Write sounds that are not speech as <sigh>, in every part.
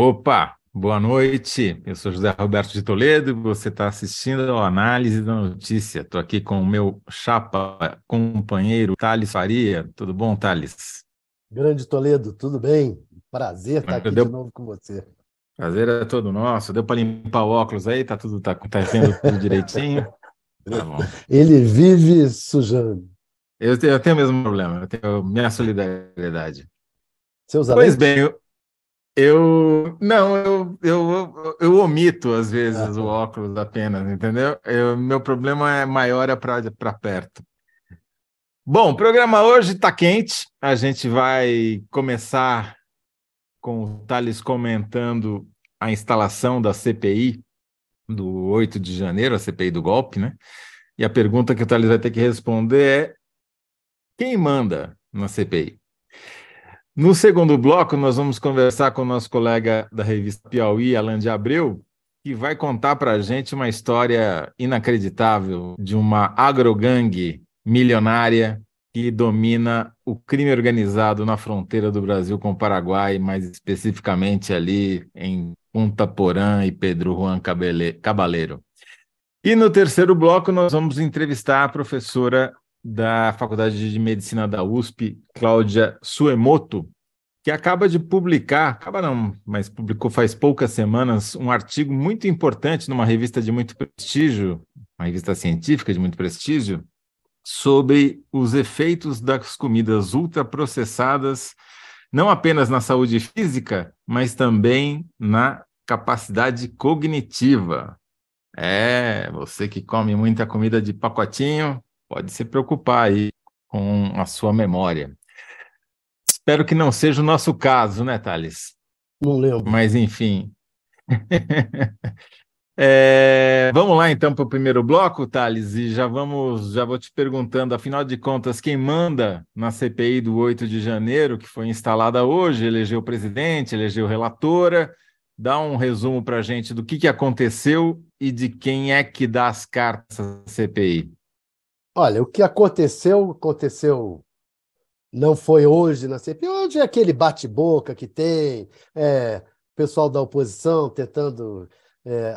Opa, boa noite. Eu sou José Roberto de Toledo e você está assistindo ao Análise da Notícia. Estou aqui com o meu chapa companheiro Thales Faria. Tudo bom, Thales? Grande Toledo, tudo bem? Prazer estar aqui Deu... de novo com você. Prazer é todo nosso. Deu para limpar o óculos aí? Tá tudo tá, tá vendo tudo direitinho? Tá bom. <laughs> Ele vive sujando. Eu tenho, eu tenho o mesmo problema. Eu tenho minha solidariedade. Usa pois bem, eu, eu não, eu, eu, eu omito às vezes ah, o óculos apenas, entendeu? Eu, meu problema é maior é para perto. Bom, o programa hoje está quente. A gente vai começar com o Thales comentando a instalação da CPI do 8 de janeiro, a CPI do golpe, né? E a pergunta que o Thales vai ter que responder é: quem manda na CPI? No segundo bloco, nós vamos conversar com o nosso colega da revista Piauí, Alan de Abreu, que vai contar para a gente uma história inacreditável de uma agrogangue milionária que domina o crime organizado na fronteira do Brasil com o Paraguai, mais especificamente ali em Punta Porã e Pedro Juan Cabaleiro. E no terceiro bloco, nós vamos entrevistar a professora da Faculdade de Medicina da USP, Cláudia Suemoto, que acaba de publicar, acaba não, mas publicou faz poucas semanas, um artigo muito importante numa revista de muito prestígio, uma revista científica de muito prestígio, sobre os efeitos das comidas ultraprocessadas, não apenas na saúde física, mas também na capacidade cognitiva. É, você que come muita comida de pacotinho, pode se preocupar aí com a sua memória. Espero que não seja o nosso caso, né, Thales? Não lembro. Mas, enfim. <laughs> é, vamos lá, então, para o primeiro bloco, Thales, e já vamos, já vou te perguntando, afinal de contas, quem manda na CPI do 8 de janeiro, que foi instalada hoje, elegeu o presidente, elegeu relatora, dá um resumo para a gente do que, que aconteceu e de quem é que dá as cartas à CPI. Olha, o que aconteceu, aconteceu não foi hoje na CPI, hoje é aquele bate-boca que tem, é, pessoal da oposição tentando é,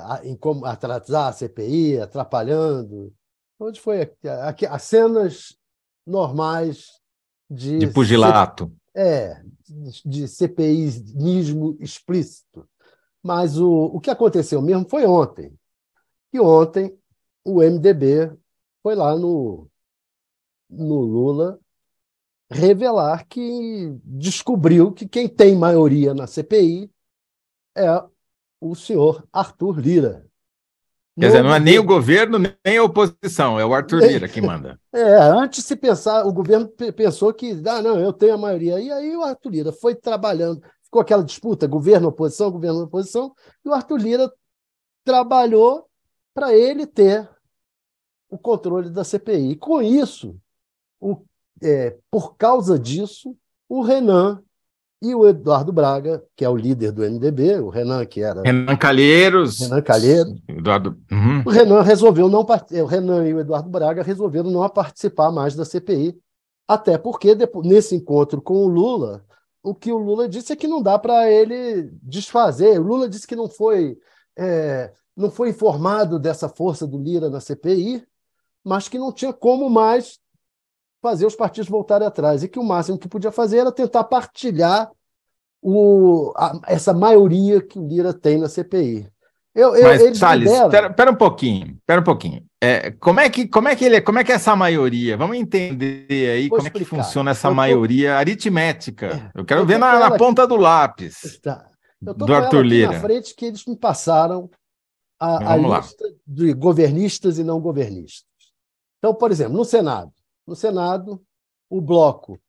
atrasar a CPI, atrapalhando. Onde foi aqui, as cenas normais de. De pugilato. É, de CPIismo explícito. Mas o, o que aconteceu mesmo foi ontem. E ontem o MDB foi lá no, no Lula revelar que descobriu que quem tem maioria na CPI é o senhor Arthur Lira. Quer dizer, não é nem o governo, nem a oposição, é o Arthur Lira que manda. <laughs> É, antes se pensar, o governo pensou que, ah, não, eu tenho a maioria. E aí o Arthur Lira foi trabalhando, ficou aquela disputa, governo, oposição, governo, oposição, e o Arthur Lira trabalhou para ele ter o controle da CPI. Com isso, o, é, por causa disso, o Renan e o Eduardo Braga, que é o líder do MDB, o Renan, que era. Renan Calheiros. Renan Calheiros. Eduardo. Uhum. O Renan resolveu não. O Renan e o Eduardo Braga resolveram não participar mais da CPI, até porque depois, nesse encontro com o Lula, o que o Lula disse é que não dá para ele desfazer. O Lula disse que não foi. É, não foi informado dessa força do Lira na CPI, mas que não tinha como mais fazer os partidos voltarem atrás e que o máximo que podia fazer era tentar partilhar o, a, essa maioria que o Lira tem na CPI. Eu, eu, Mas, Salles, espera um pouquinho, espera um pouquinho. É, como, é que, como, é que ele, como é que é essa maioria? Vamos entender aí Vou como explicar. é que funciona essa eu maioria tô... aritmética. É, eu quero ver na, na ponta do lápis tá. eu do Arthur Lira. na frente que eles me passaram a, a lista de governistas e não governistas. Então, por exemplo, no Senado, no Senado, o bloco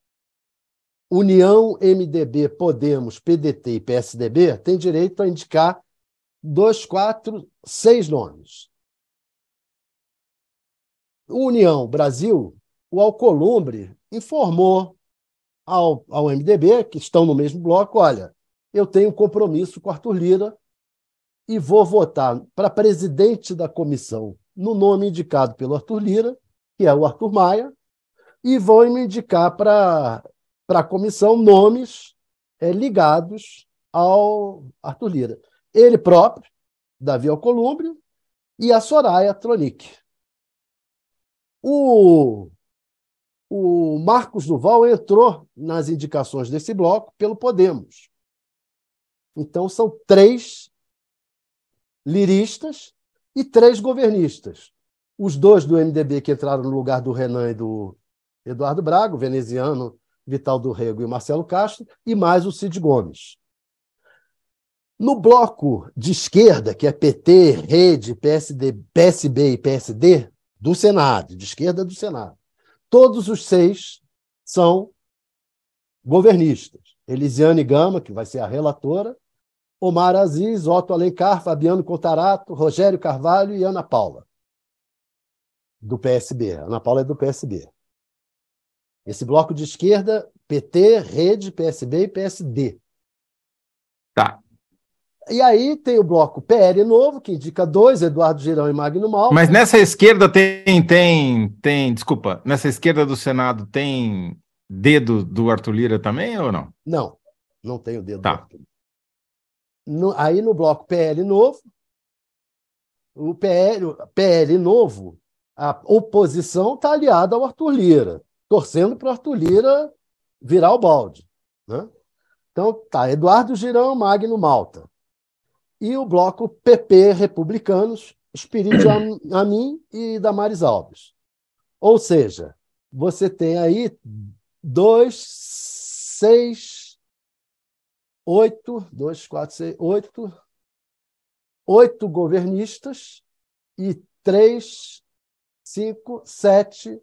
União, MDB, Podemos, PDT e PSDB tem direito a indicar dois, quatro, seis nomes. União Brasil, o Alcolumbre informou ao, ao MDB, que estão no mesmo bloco, olha, eu tenho um compromisso com Arthur Lira e vou votar para presidente da comissão no nome indicado pelo Arthur Lira, que é o Arthur Maia, e vão me indicar para a comissão nomes é, ligados ao Arthur Lira. Ele próprio, Davi Alcolumbre e a Soraya Tronic. O, o Marcos Duval entrou nas indicações desse bloco pelo Podemos. Então, são três liristas e três governistas. Os dois do MDB que entraram no lugar do Renan e do Eduardo Braga, o veneziano Vital do Rego e Marcelo Castro, e mais o Cid Gomes. No bloco de esquerda, que é PT, Rede, PSD, PSB e PSD, do Senado, de esquerda do Senado, todos os seis são governistas. Elisiane Gama, que vai ser a relatora, Omar Aziz, Otto Alencar, Fabiano Contarato, Rogério Carvalho e Ana Paula, do PSB. Ana Paula é do PSB. Esse bloco de esquerda, PT, Rede, PSB e PSD. Tá. E aí tem o bloco PL Novo, que indica dois, Eduardo Girão e Magno Mal. Mas nessa esquerda tem, tem, tem, desculpa, nessa esquerda do Senado tem dedo do Arthur Lira também ou não? Não, não tem o dedo tá. do Arthur. No, aí no bloco PL Novo, o PL, PL Novo, a oposição está aliada ao Arthur Lira torcendo para o Arthur Lira virar o balde. Né? Então, tá, Eduardo Girão, Magno Malta. E o bloco PP Republicanos, Espírito <clears throat> Amin e Damares Alves. Ou seja, você tem aí dois, seis, oito, dois, quatro, seis, oito, oito governistas e três, cinco, sete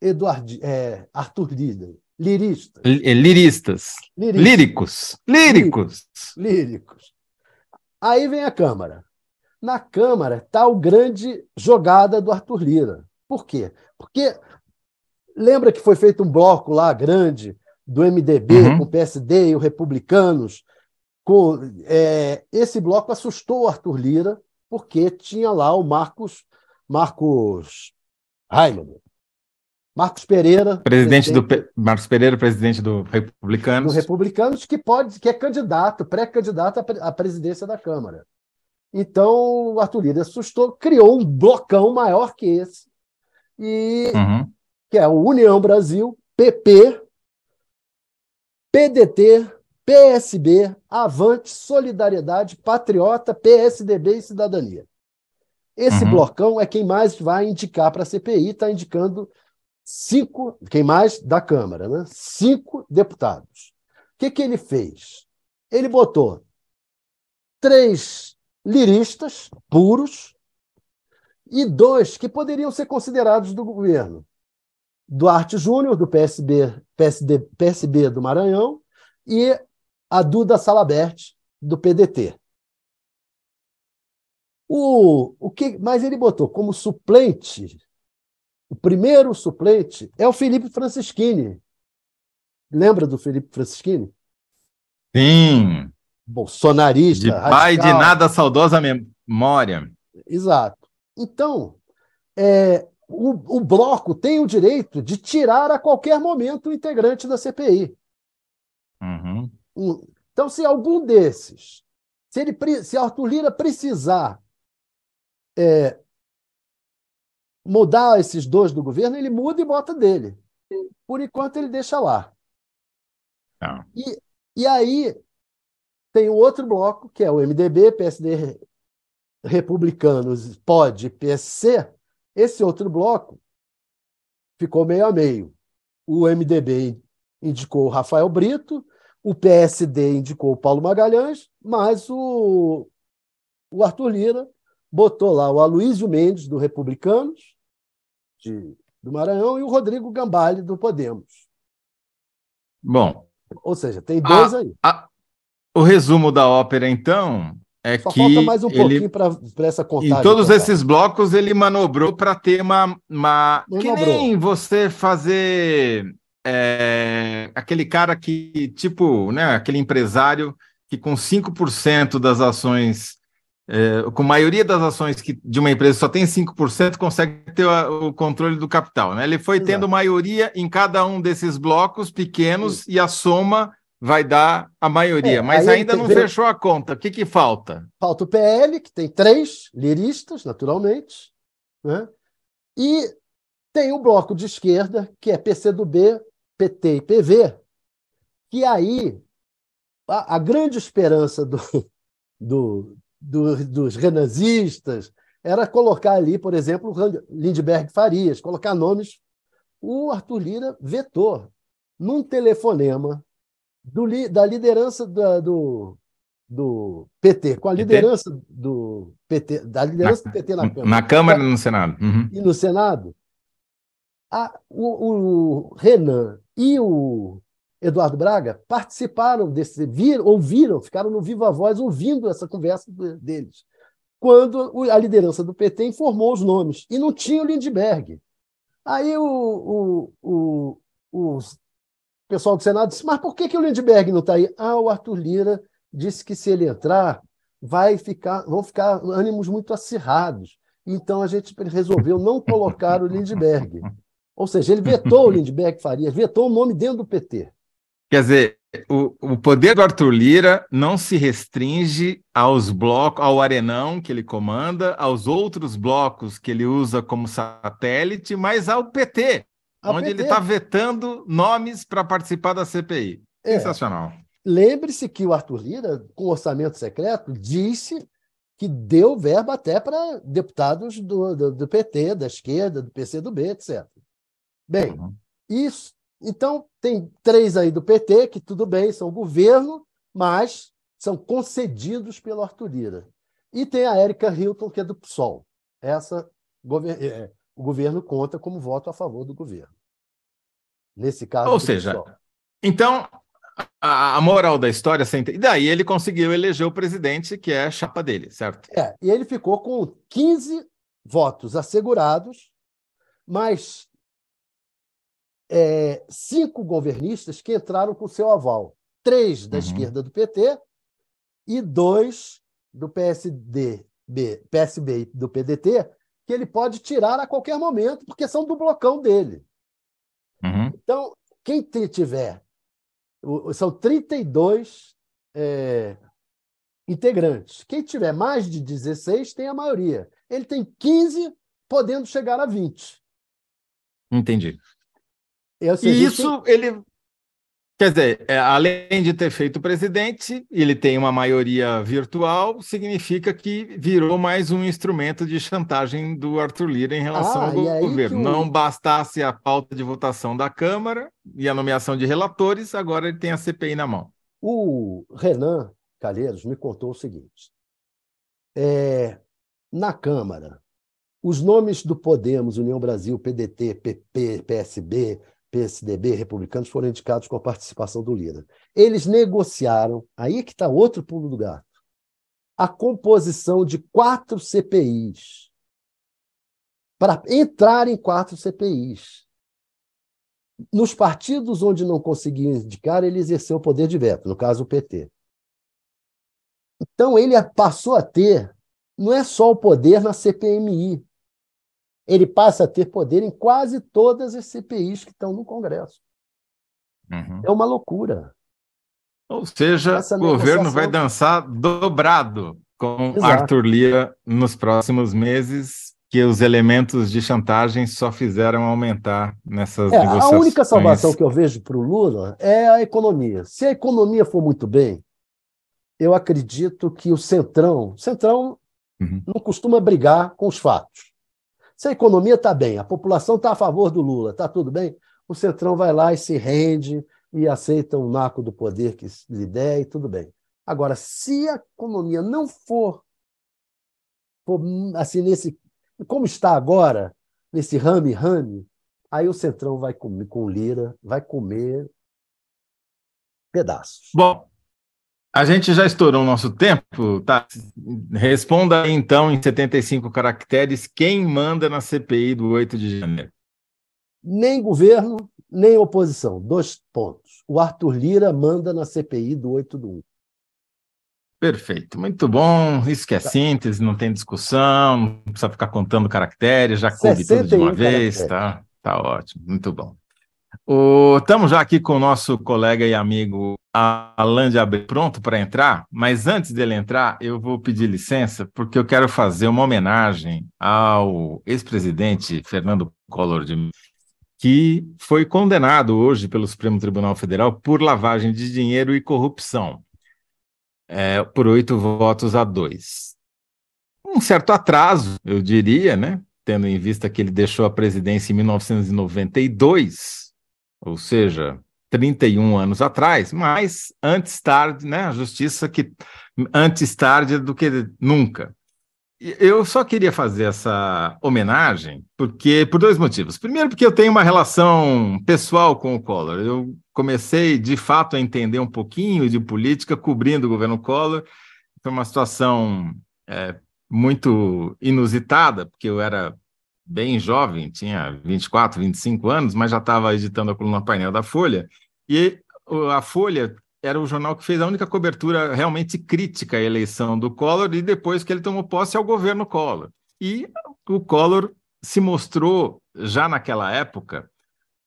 Eduard, é, Arthur Lira. Liristas. É, liristas. Liristas. Líricos. Líricos. Líricos. Aí vem a Câmara. Na Câmara está o grande jogada do Arthur Lira. Por quê? Porque lembra que foi feito um bloco lá grande do MDB uhum. com o PSD e os republicanos. Com, é, esse bloco assustou o Arthur Lira porque tinha lá o Marcos Marcos Raimundo, Marcos Pereira. Presidente, presidente, do Marcos Pereira, presidente do Republicanos. Do Republicanos, que pode, que é candidato, pré-candidato à presidência da Câmara. Então, o Arthur Lira assustou, criou um blocão maior que esse, e uhum. que é o União Brasil, PP, PDT, PSB, Avante, Solidariedade, Patriota, PSDB e Cidadania. Esse uhum. blocão é quem mais vai indicar para a CPI, está indicando cinco, quem mais? Da Câmara, né? Cinco deputados. O que, que ele fez? Ele botou três liristas puros e dois que poderiam ser considerados do governo. Duarte Júnior, do PSB, PSD, PSB do Maranhão, e a Duda Salabert, do PDT. O, o que, mas ele botou como suplente o primeiro suplente é o Felipe Francischini. Lembra do Felipe Francischini? Sim. Bolsonarista. De pai radical. de nada saudosa memória. Exato. Então, é, o, o bloco tem o direito de tirar a qualquer momento o integrante da CPI. Uhum. Então, se algum desses, se, ele, se Arthur Lira precisar é, mudar esses dois do governo, ele muda e bota dele. Por enquanto, ele deixa lá. Ah. E, e aí tem o outro bloco, que é o MDB, PSD Republicanos, POD, PSC. Esse outro bloco ficou meio a meio. O MDB indicou o Rafael Brito, o PSD indicou o Paulo Magalhães, mas o, o Arthur Lira botou lá o Aloysio Mendes, do Republicanos, de, do Maranhão, e o Rodrigo Gambale, do Podemos. Bom. Ou seja, tem dois a, aí. A, o resumo da ópera, então, é Só que. falta mais um ele, pouquinho para essa contagem. Em todos esses blocos, ele manobrou para ter uma. uma que nem você fazer. É, aquele cara que, tipo, né, aquele empresário que com 5% das ações é, com a maioria das ações que, de uma empresa só tem 5%, consegue ter o, o controle do capital. Né? Ele foi Exato. tendo maioria em cada um desses blocos pequenos Sim. e a soma vai dar a maioria, é, mas ainda não fechou a conta. O que, que falta? Falta o PL, que tem três liristas, naturalmente, né? e tem o bloco de esquerda, que é PCdoB, PT e PV, que aí a, a grande esperança do, <laughs> do, do, dos renazistas era colocar ali, por exemplo, Lindbergh Farias, colocar nomes. O Arthur Lira vetou num telefonema do, da liderança da, do, do PT, com a liderança PT? do PT, da liderança na, do PT na Câmara. Na Câmara e no Senado. Uhum. E no Senado, a, o, o, Renan e o Eduardo Braga participaram desse, viram, ouviram, ficaram no Viva Voz ouvindo essa conversa deles, quando a liderança do PT informou os nomes, e não tinha o Lindbergh. Aí o, o, o, o pessoal do Senado disse: Mas por que, que o Lindbergh não está aí? Ah, o Arthur Lira disse que se ele entrar, vai ficar, vão ficar ânimos muito acirrados. Então a gente resolveu não colocar o Lindbergh. Ou seja, ele vetou o Lindbergh Farias, vetou o nome dentro do PT. Quer dizer, o, o poder do Arthur Lira não se restringe aos blocos, ao Arenão que ele comanda, aos outros blocos que ele usa como satélite, mas ao PT, onde PT. ele está vetando nomes para participar da CPI. É. Sensacional. Lembre-se que o Arthur Lira, com orçamento secreto, disse que deu verba até para deputados do, do, do, PT, da esquerda, do PCdoB, etc. Bem, uhum. isso. Então, tem três aí do PT, que tudo bem, são governo, mas são concedidos pelo Arthur Lira. E tem a Érica Hilton, que é do PSOL. Essa, é, o governo conta como voto a favor do governo. Nesse caso. Ou seja, PSOL. então, a, a, moral da história. E daí ele conseguiu eleger o presidente, que é a chapa dele, certo? É, e ele ficou com 15 votos assegurados, mas é, cinco governistas que entraram com seu aval. Três da uhum. esquerda do PT e dois do PSD, B, PSB e do PDT, que ele pode tirar a qualquer momento, porque são do blocão dele. Uhum. Então, quem tiver são 32 é, integrantes. Quem tiver mais de 16 tem a maioria. Ele tem 15, podendo chegar a 20. Entendi. Seja, e isso tem... ele. Quer dizer, é, além de ter feito presidente, ele tem uma maioria virtual, significa que virou mais um instrumento de chantagem do Arthur Lira em relação ah, ao governo. Não bastasse a falta de votação da Câmara e a nomeação de relatores, agora ele tem a CPI na mão. O Renan Calheiros me contou o seguinte: é, na Câmara, os nomes do Podemos, União Brasil, PDT, PP, PSB, PSDB, republicanos, foram indicados com a participação do Lira. Eles negociaram, aí é que está outro pulo do gato, a composição de quatro CPIs para entrar em quatro CPIs. Nos partidos onde não conseguiam indicar, ele exerceu o poder de veto, no caso o PT. Então ele passou a ter, não é só o poder na CPMI, ele passa a ter poder em quase todas as CPIs que estão no Congresso. Uhum. É uma loucura. Ou seja, o governo vai dançar dobrado com Exato. Arthur Lira nos próximos meses, que os elementos de chantagem só fizeram aumentar nessas é, negociações. A única salvação que eu vejo para o Lula é a economia. Se a economia for muito bem, eu acredito que o Centrão, Centrão uhum. não costuma brigar com os fatos. Se a economia está bem, a população está a favor do Lula, está tudo bem, o Centrão vai lá e se rende e aceita o naco do poder que lhe der e tudo bem. Agora, se a economia não for, for assim, nesse. Como está agora, nesse rame-rame, aí o Centrão vai comer com Lira, vai comer pedaços. Bom, a gente já estourou o nosso tempo, tá? Responda aí, então em 75 caracteres quem manda na CPI do 8 de janeiro. Nem governo, nem oposição. Dois pontos. O Arthur Lira manda na CPI do 8 do 1. Perfeito, muito bom. Isso que é tá. síntese, não tem discussão, não precisa ficar contando caracteres, já coube tudo de uma vez, tá? Tá ótimo, muito bom. Estamos já aqui com o nosso colega e amigo Alain de Abreu pronto para entrar, mas antes dele entrar, eu vou pedir licença, porque eu quero fazer uma homenagem ao ex-presidente Fernando Collor de que foi condenado hoje pelo Supremo Tribunal Federal por lavagem de dinheiro e corrupção, é, por oito votos a dois. Um certo atraso, eu diria, né? Tendo em vista que ele deixou a presidência em 1992, ou seja, 31 anos atrás, mas antes tarde, né? A justiça que antes tarde do que nunca. Eu só queria fazer essa homenagem porque por dois motivos. Primeiro, porque eu tenho uma relação pessoal com o Collor. Eu comecei, de fato, a entender um pouquinho de política cobrindo o governo Collor. Foi uma situação é, muito inusitada, porque eu era bem jovem, tinha 24, 25 anos, mas já estava editando a coluna painel da Folha. E a Folha era o jornal que fez a única cobertura realmente crítica à eleição do Collor e depois que ele tomou posse ao governo Collor. E o Collor se mostrou, já naquela época,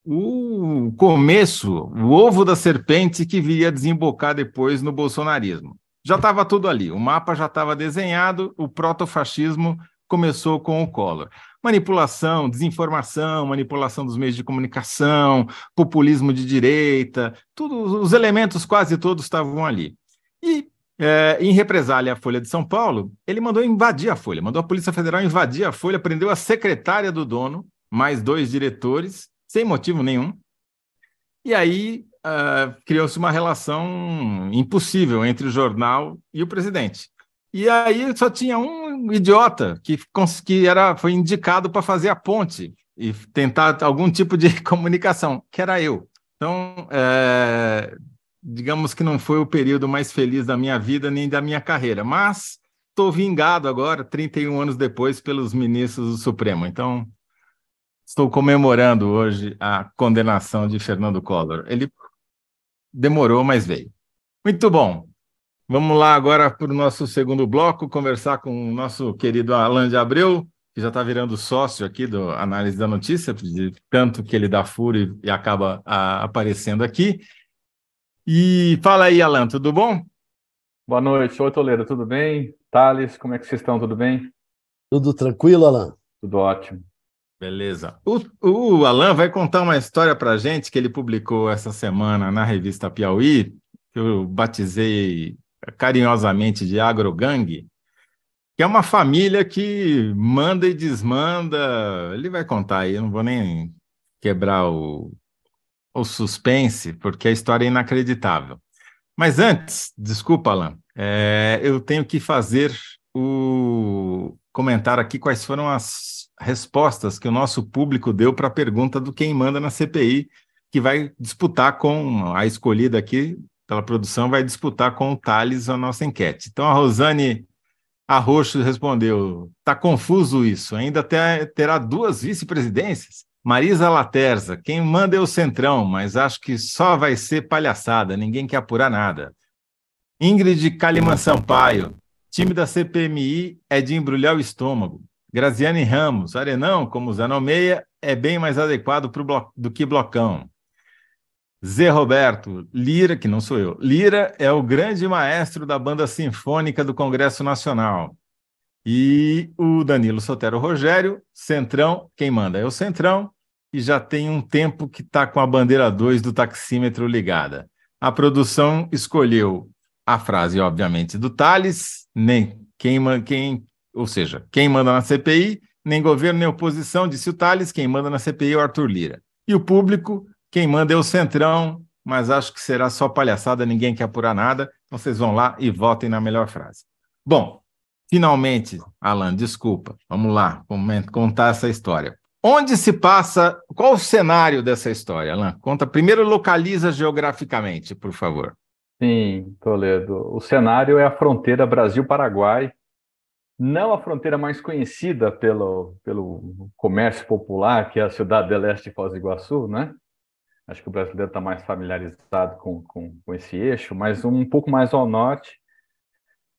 o começo, o ovo da serpente que viria desembocar depois no bolsonarismo. Já estava tudo ali, o mapa já estava desenhado, o protofascismo começou com o Collor manipulação, desinformação, manipulação dos meios de comunicação, populismo de direita, todos os elementos quase todos estavam ali. E é, em represália à Folha de São Paulo, ele mandou invadir a Folha, mandou a Polícia Federal invadir a Folha, prendeu a secretária do dono, mais dois diretores, sem motivo nenhum. E aí uh, criou-se uma relação impossível entre o jornal e o presidente. E aí só tinha um idiota que, que era, foi indicado para fazer a ponte e tentar algum tipo de <laughs> comunicação, que era eu. Então, é, digamos que não foi o período mais feliz da minha vida nem da minha carreira, mas estou vingado agora, 31 anos depois, pelos ministros do Supremo. Então, estou comemorando hoje a condenação de Fernando Collor. Ele demorou, mas veio. Muito bom. Vamos lá agora para o nosso segundo bloco, conversar com o nosso querido Alan de Abreu, que já está virando sócio aqui do Análise da Notícia, de tanto que ele dá furo e acaba a, aparecendo aqui. E fala aí, Alan, tudo bom? Boa noite. Oi, Toledo, tudo bem? Thales, como é que vocês estão? Tudo bem? Tudo tranquilo, Alan? Tudo ótimo. Beleza. O, o Alan vai contar uma história para a gente que ele publicou essa semana na revista Piauí, que eu batizei carinhosamente de agrogangue, que é uma família que manda e desmanda. Ele vai contar aí, eu não vou nem quebrar o, o suspense, porque a história é inacreditável. Mas antes, desculpa, Alan, é, eu tenho que fazer o comentar aqui quais foram as respostas que o nosso público deu para a pergunta do quem manda na CPI, que vai disputar com a escolhida aqui pela produção, vai disputar com o Thales a nossa enquete. Então, a Rosane Arroxo respondeu: está confuso isso, ainda terá duas vice-presidências? Marisa Laterza, quem manda é o Centrão, mas acho que só vai ser palhaçada, ninguém quer apurar nada. Ingrid Kaliman Sampaio, time da CPMI é de embrulhar o estômago. Graziane Ramos, Arenão, como Zé Nomeia, é bem mais adequado pro do que Blocão. Zé Roberto, Lira, que não sou eu, Lira é o grande maestro da banda sinfônica do Congresso Nacional. E o Danilo Sotero Rogério, Centrão, quem manda é o Centrão, e já tem um tempo que está com a bandeira 2 do taxímetro ligada. A produção escolheu a frase, obviamente, do Thales, nem quem, quem, ou seja, quem manda na CPI, nem governo nem oposição, disse o Thales, quem manda na CPI é o Arthur Lira. E o público quem manda é o Centrão, mas acho que será só palhaçada, ninguém quer apurar nada. Então vocês vão lá e votem na melhor frase. Bom, finalmente, Alan, desculpa, vamos lá contar essa história. Onde se passa, qual o cenário dessa história, Alan? Conta, primeiro localiza geograficamente, por favor. Sim, Toledo. O cenário é a fronteira Brasil-Paraguai, não a fronteira mais conhecida pelo, pelo comércio popular, que é a cidade de Leste Foz do Iguaçu, né? Acho que o brasileiro está mais familiarizado com, com, com, esse eixo, mas um pouco mais ao norte,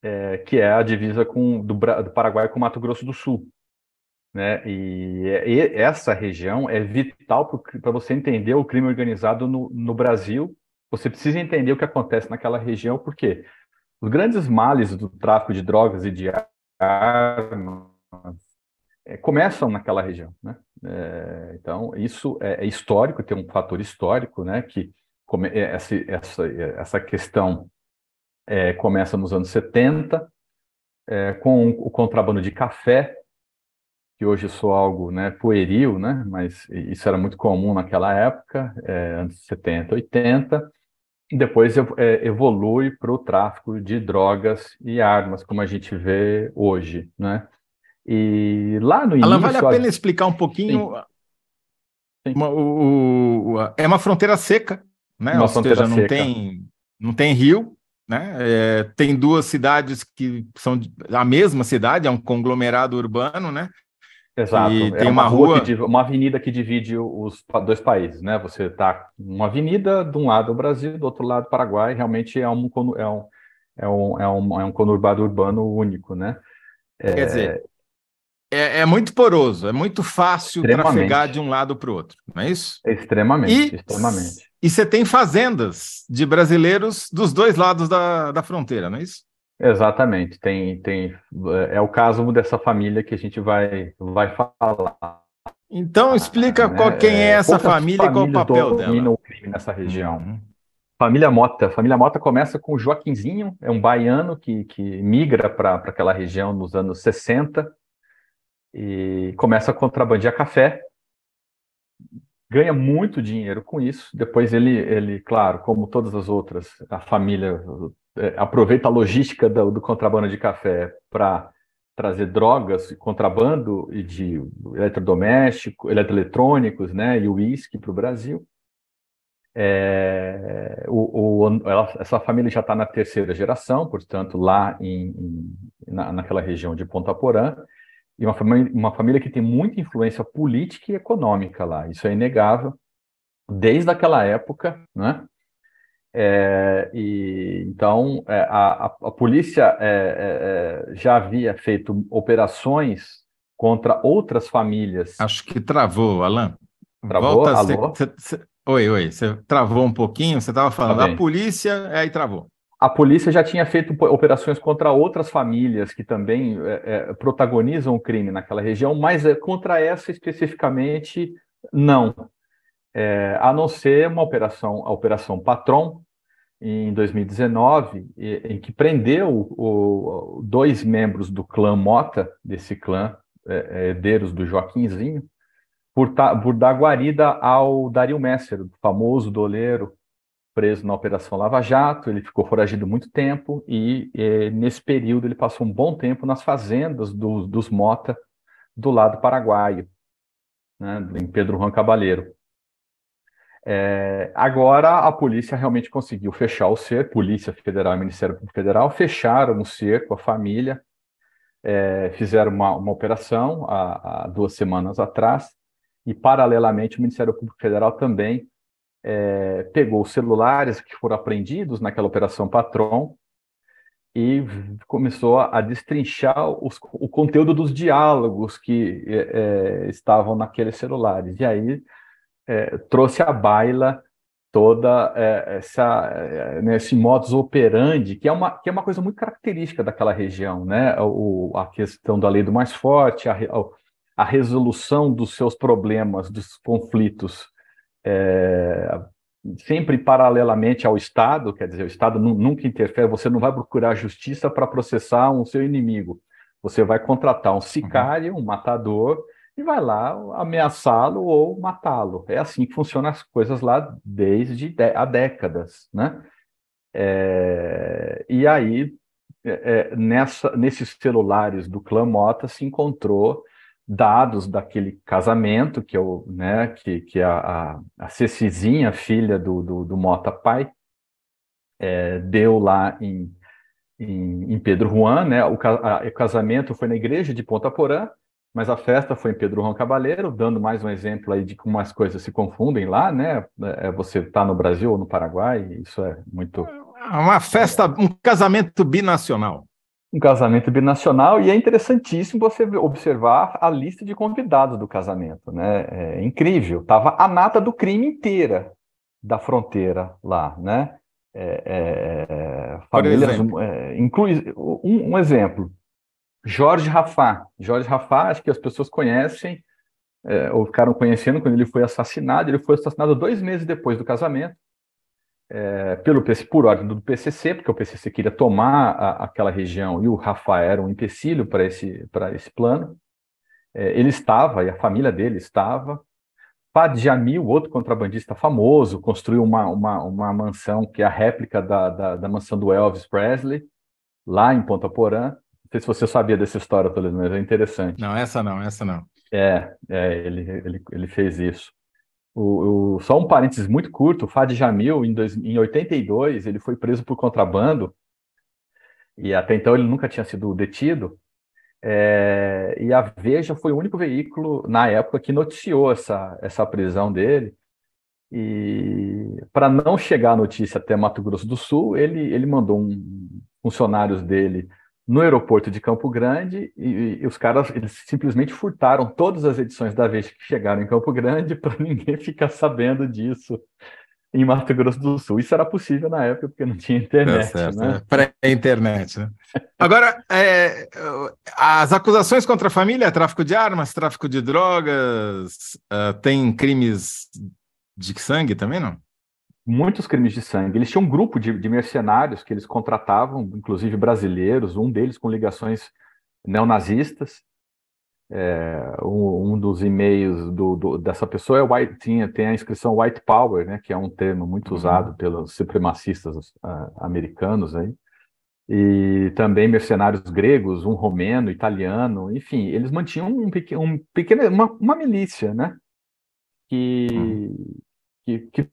é, que é a divisa com, do, do Paraguai com Mato Grosso do Sul. Né? E, e essa região é vital para você entender o crime organizado no, no Brasil. Você precisa entender o que acontece naquela região, porque os grandes males do tráfico de drogas e de armas é, começam naquela região. Né? É, então, isso é, é, histórico, tem um fator histórico, né? que come, é, essa, essa, essa questão é, começa nos anos 70, com o contrabando de café, que hoje sou algo né, pueril, né? mas isso era muito comum naquela época, anos 70, 80, e depois evolui para o tráfico de drogas e armas, como a gente vê hoje. Né? E lá no início. Alan, vale a pena explicar um pouquinho. Sim. Uma, o, o, é uma fronteira seca, né? Uma Ou seja, não seca. tem, não tem rio, né? É, tem duas cidades que são a mesma cidade, é um conglomerado urbano, né? Exato. E é tem uma, uma rua, rua uma avenida que divide os dois países, né? Você tá uma avenida de um lado o Brasil, do outro lado o Paraguai. Realmente é um é um é um, é um, é um conurbado urbano único, né? É, Quer dizer, é, é, muito poroso, é muito fácil trafegar de um lado para o outro, não é isso? Extremamente, e, extremamente. E você tem fazendas de brasileiros dos dois lados da, da fronteira, não é isso? Exatamente, tem, tem, é o caso dessa família que a gente vai, vai falar. Então explica ah, qual, quem é, é essa família e qual o papel dela. o crime nessa região. Uhum. Família Mota. Família Mota começa com o Joaquinzinho, é um baiano que, que migra para aquela região nos anos 60, e começa a contrabandear café, ganha muito dinheiro com isso. Depois ele, ele claro, como todas as outras, a família é, aproveita a logística do, do contrabando de café para trazer drogas, contrabando e de eletrodoméstico, eletroeletrônicos, né, e uísque para o Brasil. É, o, essa família já está na terceira geração, portanto, lá em, em, na, naquela região de Ponta Porã, e uma família, uma família que tem muita influência política e econômica lá, isso é inegável, desde aquela época, né? É, e então é, a, a, polícia é, é, é, já havia feito operações contra outras famílias. Acho que travou, Alan. Travou? Volta, Alô? Cê, cê, oi, oi. Você travou um pouquinho. Você estava falando tá a polícia, aí travou a polícia já tinha feito operações contra outras famílias que também é, é, protagonizam o crime naquela região, mas é, contra essa especificamente, não. É, a não ser uma operação, a Operação Patron, em 2019, em que prendeu o, dois membros do clã Mota, desse clã, é, é, herdeiros do Joaquinzinho, por, por dar guarida ao Dario Messer, famoso doleiro preso na Operação Lava Jato, ele ficou foragido muito tempo e, e nesse período ele passou um bom tempo nas fazendas do, dos Mota do lado paraguaio, né, em Pedro Juan Cabaleiro. É, agora a polícia realmente conseguiu fechar o cerco, Polícia Federal e Ministério Público Federal fecharam o cerco, a família, é, fizeram uma, uma operação há, há duas semanas atrás, e paralelamente o Ministério Público Federal também é, pegou os celulares que foram apreendidos naquela operação Patron e começou a, destrinchar os, o conteúdo dos diálogos que é, é estavam naqueles celulares. E aí é, trouxe à baila toda é, essa é, né, esse modus operandi que é uma que é uma coisa muito característica daquela região, né? O, a questão da lei do mais forte, a, a resolução dos seus problemas, dos conflitos é, sempre paralelamente ao Estado, quer dizer, o Estado nunca interfere, você não vai procurar justiça para processar um seu inimigo. Você vai contratar um sicário, um matador, e vai lá ameaçá-lo ou matá-lo. É assim que funcionam as coisas lá desde há décadas, né? É, e aí, é, é nessa, nesses celulares do clã Mota se encontrou dados daquele casamento que eu, né, que, que a, a, Cecizinha, filha do, do, do Mota pai, é, deu lá em, em, em, Pedro Juan, né, o, a, o casamento foi na igreja de Ponta Porã, mas a festa foi em Pedro Juan Cabaleiro, dando mais um exemplo aí de como as coisas se confundem lá, né, é, você está no Brasil ou no Paraguai, isso é muito... É uma festa, um casamento binacional. Um casamento binacional e é interessantíssimo você observar a lista de convidados do casamento, né? É incrível, tava a nata do crime inteira da fronteira lá, né? É, é, é famílias, é, inclui um, um, exemplo, Jorge Rafá. Jorge Rafá, acho que as pessoas conhecem é, ou ficaram conhecendo quando ele foi assassinado. Ele foi assassinado dois meses depois do casamento é, pelo por ordem do PCC, porque o PCC queria tomar a, aquela região e o Rafael era um empecilho para esse, esse plano. É, ele estava, e a família dele estava. Fad Jamil, outro contrabandista famoso, construiu uma, uma, uma mansão que é a réplica da, da, da, mansão do Elvis Presley, lá em Ponta Porã. Não sei se você sabia dessa história, Toledo, mas é interessante. Não, essa não, essa não. É, é ele, ele, ele fez isso. O, o, só um parênteses muito curto, o Fad Jamil, em, dois, em 82, ele foi preso por contrabando, e até então ele nunca tinha sido detido, é, e a Veja foi o único veículo, na época, que noticiou essa, essa prisão dele, e para não chegar a notícia até Mato Grosso do Sul, ele, ele mandou um, funcionários dele no aeroporto de Campo Grande e, e, os caras eles simplesmente furtaram todas as edições da Veja que chegaram em Campo Grande <laughs> para ninguém ficar sabendo disso em Mato Grosso do Sul. Isso era possível na época porque não tinha internet, certo, né? É. Pré-internet, né? <laughs> Agora, é, as acusações contra a família, é tráfico de armas, tráfico de drogas, uh, tem crimes de sangue também, não? Muitos crimes de sangue. Eles tinham um grupo de, de, mercenários que eles contratavam, inclusive brasileiros, um deles com ligações neonazistas. É, um, um, dos e-mails do, do, dessa pessoa é white, tinha, tem a inscrição White Power, né, que é um termo muito uhum. usado pelos supremacistas uh, americanos aí. E também mercenários gregos, um romeno, italiano, enfim, eles mantinham um, pequeno, um pequeno, uma, uma milícia, né? Que, uhum que, que,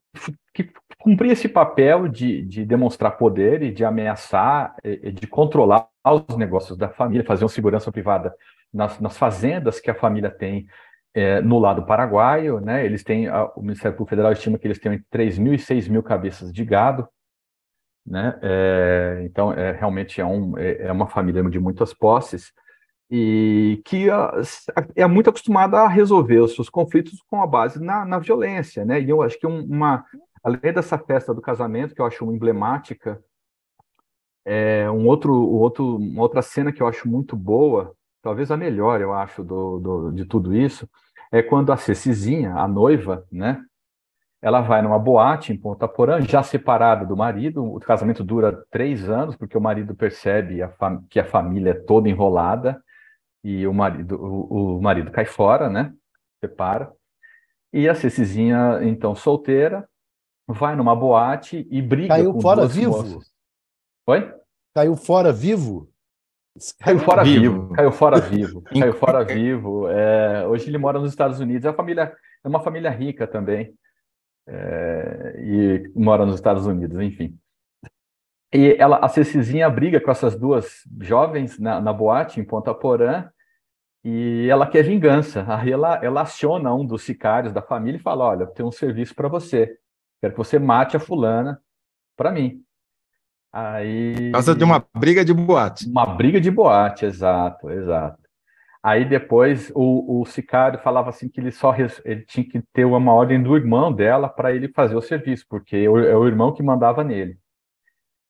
que cumpria esse papel de, de demonstrar poder e de ameaçar, e, de controlar os negócios da família, fazer uma segurança privada nas, nas fazendas que a família tem é, no lado paraguaio, né? Eles têm, a, o Ministério Público Federal estima que eles têm entre 3 mil e 6 mil cabeças de gado, né? É, então, é, realmente é, um, é, é uma família de muitas posses e que é muito acostumada a resolver os seus conflitos com a base na, na violência, né? E eu acho que uma, além dessa festa do casamento que eu acho emblemática, é um outro, outro, uma outra cena que eu acho muito boa, talvez a melhor, eu acho, do, do de tudo isso, é quando a Cecizinha, a noiva, né? Ela vai numa boate em Ponta Porã, já separada do marido. O casamento dura três anos, porque o marido percebe a que a família é toda enrolada e o marido, o, o marido cai fora, né? Separa. E a Cecizinha, então solteira, vai numa boate e briga Caiu com fora vivo? Moças. Oi? Caiu fora vivo? Caiu fora vivo. vivo. Caiu fora vivo. <laughs> Caiu fora vivo. É, hoje ele mora nos Estados Unidos. É, família, é uma família rica também. É, e mora nos Estados Unidos, enfim. E ela, a Cecizinha briga com essas duas jovens na, na boate em Ponta Porã e ela quer vingança. Aí ela, ela aciona um dos sicários da família e fala: Olha, eu tenho um serviço para você. Quero que você mate a fulana para mim. Aí. Por causa de uma briga de boate. Uma briga de boate, exato, exato. Aí depois o, o sicário falava assim que ele só ele tinha que ter uma ordem do irmão dela para ele fazer o serviço, porque é o irmão que mandava nele.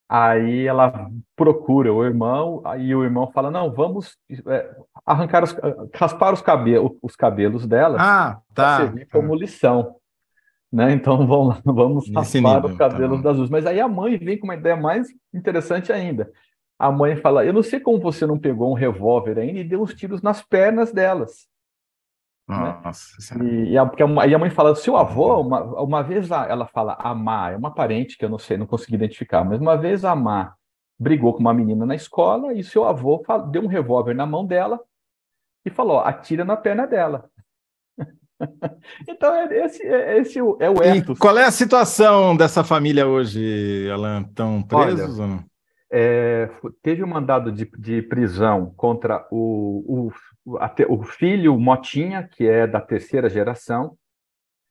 Aí ela procura o irmão, aí o irmão fala: Não, vamos é, arrancar os, raspar os, cabelos, os cabelos dela ah, tá. servir como lição. Né? Então <laughs> vamos, vamos raspar nível, os cabelos tá das duas. Mas aí a mãe vem com uma ideia mais interessante ainda. A mãe fala: Eu não sei como você não pegou um revólver ainda e deu uns tiros nas pernas delas. Né? Nossa, né? e, e, a, porque a, e a mãe fala, seu avô, uma, uma vez a, ela fala, a Má, é uma parente que eu não sei, não consegui identificar, mas uma vez a Má brigou com uma menina na escola e seu avô deu um revólver na mão dela e falou, atira na perna dela. <laughs> então, é, esse, é, esse é o ethos. E qual é a situação dessa família hoje, Alan? Estão presos Olha, ou não? É, teve um mandado de, de prisão contra o, o o filho Motinha, que é da terceira geração,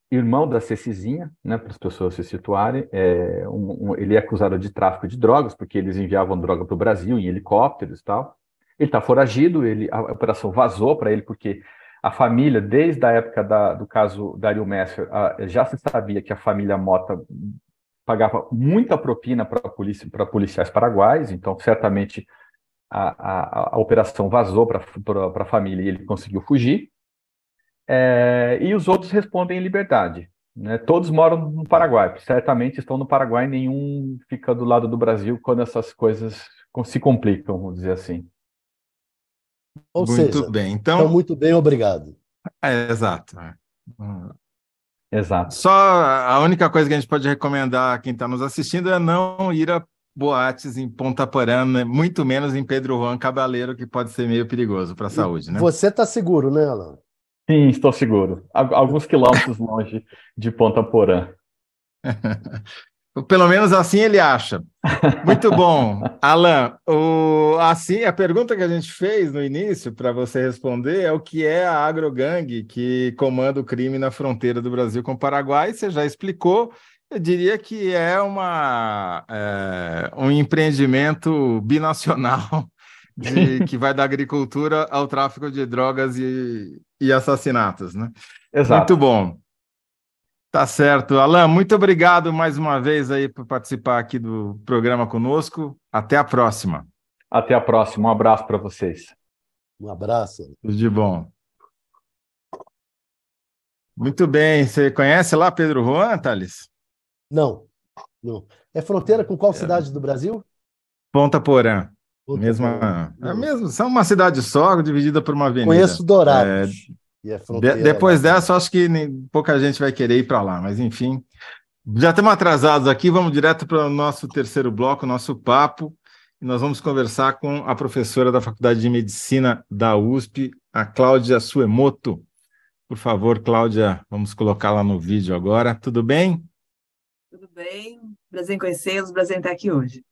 irmão da Cecizinha, né, para as pessoas se situarem. É, um, um, ele é acusado de tráfico de drogas, porque eles enviavam droga para o Brasil em helicópteros e tal. Ele está foragido, ele, a operação vazou para ele, porque a família, desde a época da, do caso Dario Messer, a, já se sabia que a família Mota pagava muita propina para polícia, para policiais paraguaios, então certamente a, a, a operação vazou para a família e ele conseguiu fugir. É, e os outros respondem em liberdade. Né? Todos moram no Paraguai, certamente estão no Paraguai, nenhum fica do lado do Brasil quando essas coisas se complicam, vamos dizer assim. Ou muito seja, bem. Então, então, muito bem, obrigado. É, exato. É. Exato. Só a única coisa que a gente pode recomendar a quem está nos assistindo é não ir a boates em Ponta Porã, né? muito menos em Pedro Juan Cabaleiro, que pode ser meio perigoso para a saúde, né? Você está seguro, né, Alan? Sim, estou seguro. Alguns quilômetros longe de Ponta Porã. <laughs> Pelo menos assim ele acha. Muito bom. <laughs> Alan, o, assim, a pergunta que a gente fez no início para você responder é o que é a agrogangue que comanda o crime na fronteira do Brasil com o Paraguai. Você já explicou. Eu diria que é, uma, é, um empreendimento binacional <laughs> de, que vai da agricultura ao tráfico de drogas e, e assassinatos, né? Exato. Muito bom. Tá certo. Alan, muito obrigado mais uma vez aí por participar aqui do programa conosco. Até a próxima. Até a próxima. Um abraço para vocês. Um abraço. Tudo de bom. Muito bem. Você conhece lá Pedro Juan, Thales? Não, não. É fronteira com qual é. cidade do Brasil? Ponta Porã. Ponta mesma, Porã. É mesmo, são uma cidade só, dividida por uma avenida. Conheço Dourados. É... De, depois lá. dessa, acho que nem, pouca gente vai querer ir para lá, mas enfim. Já estamos atrasados aqui, vamos direto para o nosso terceiro bloco, nosso papo. E nós vamos conversar com a professora da Faculdade de Medicina da USP, a Cláudia Suemoto. Por favor, Cláudia, vamos colocá-la no vídeo agora. Tudo bem? Tudo bem. Prazer em conhecê-los, prazer em estar aqui hoje.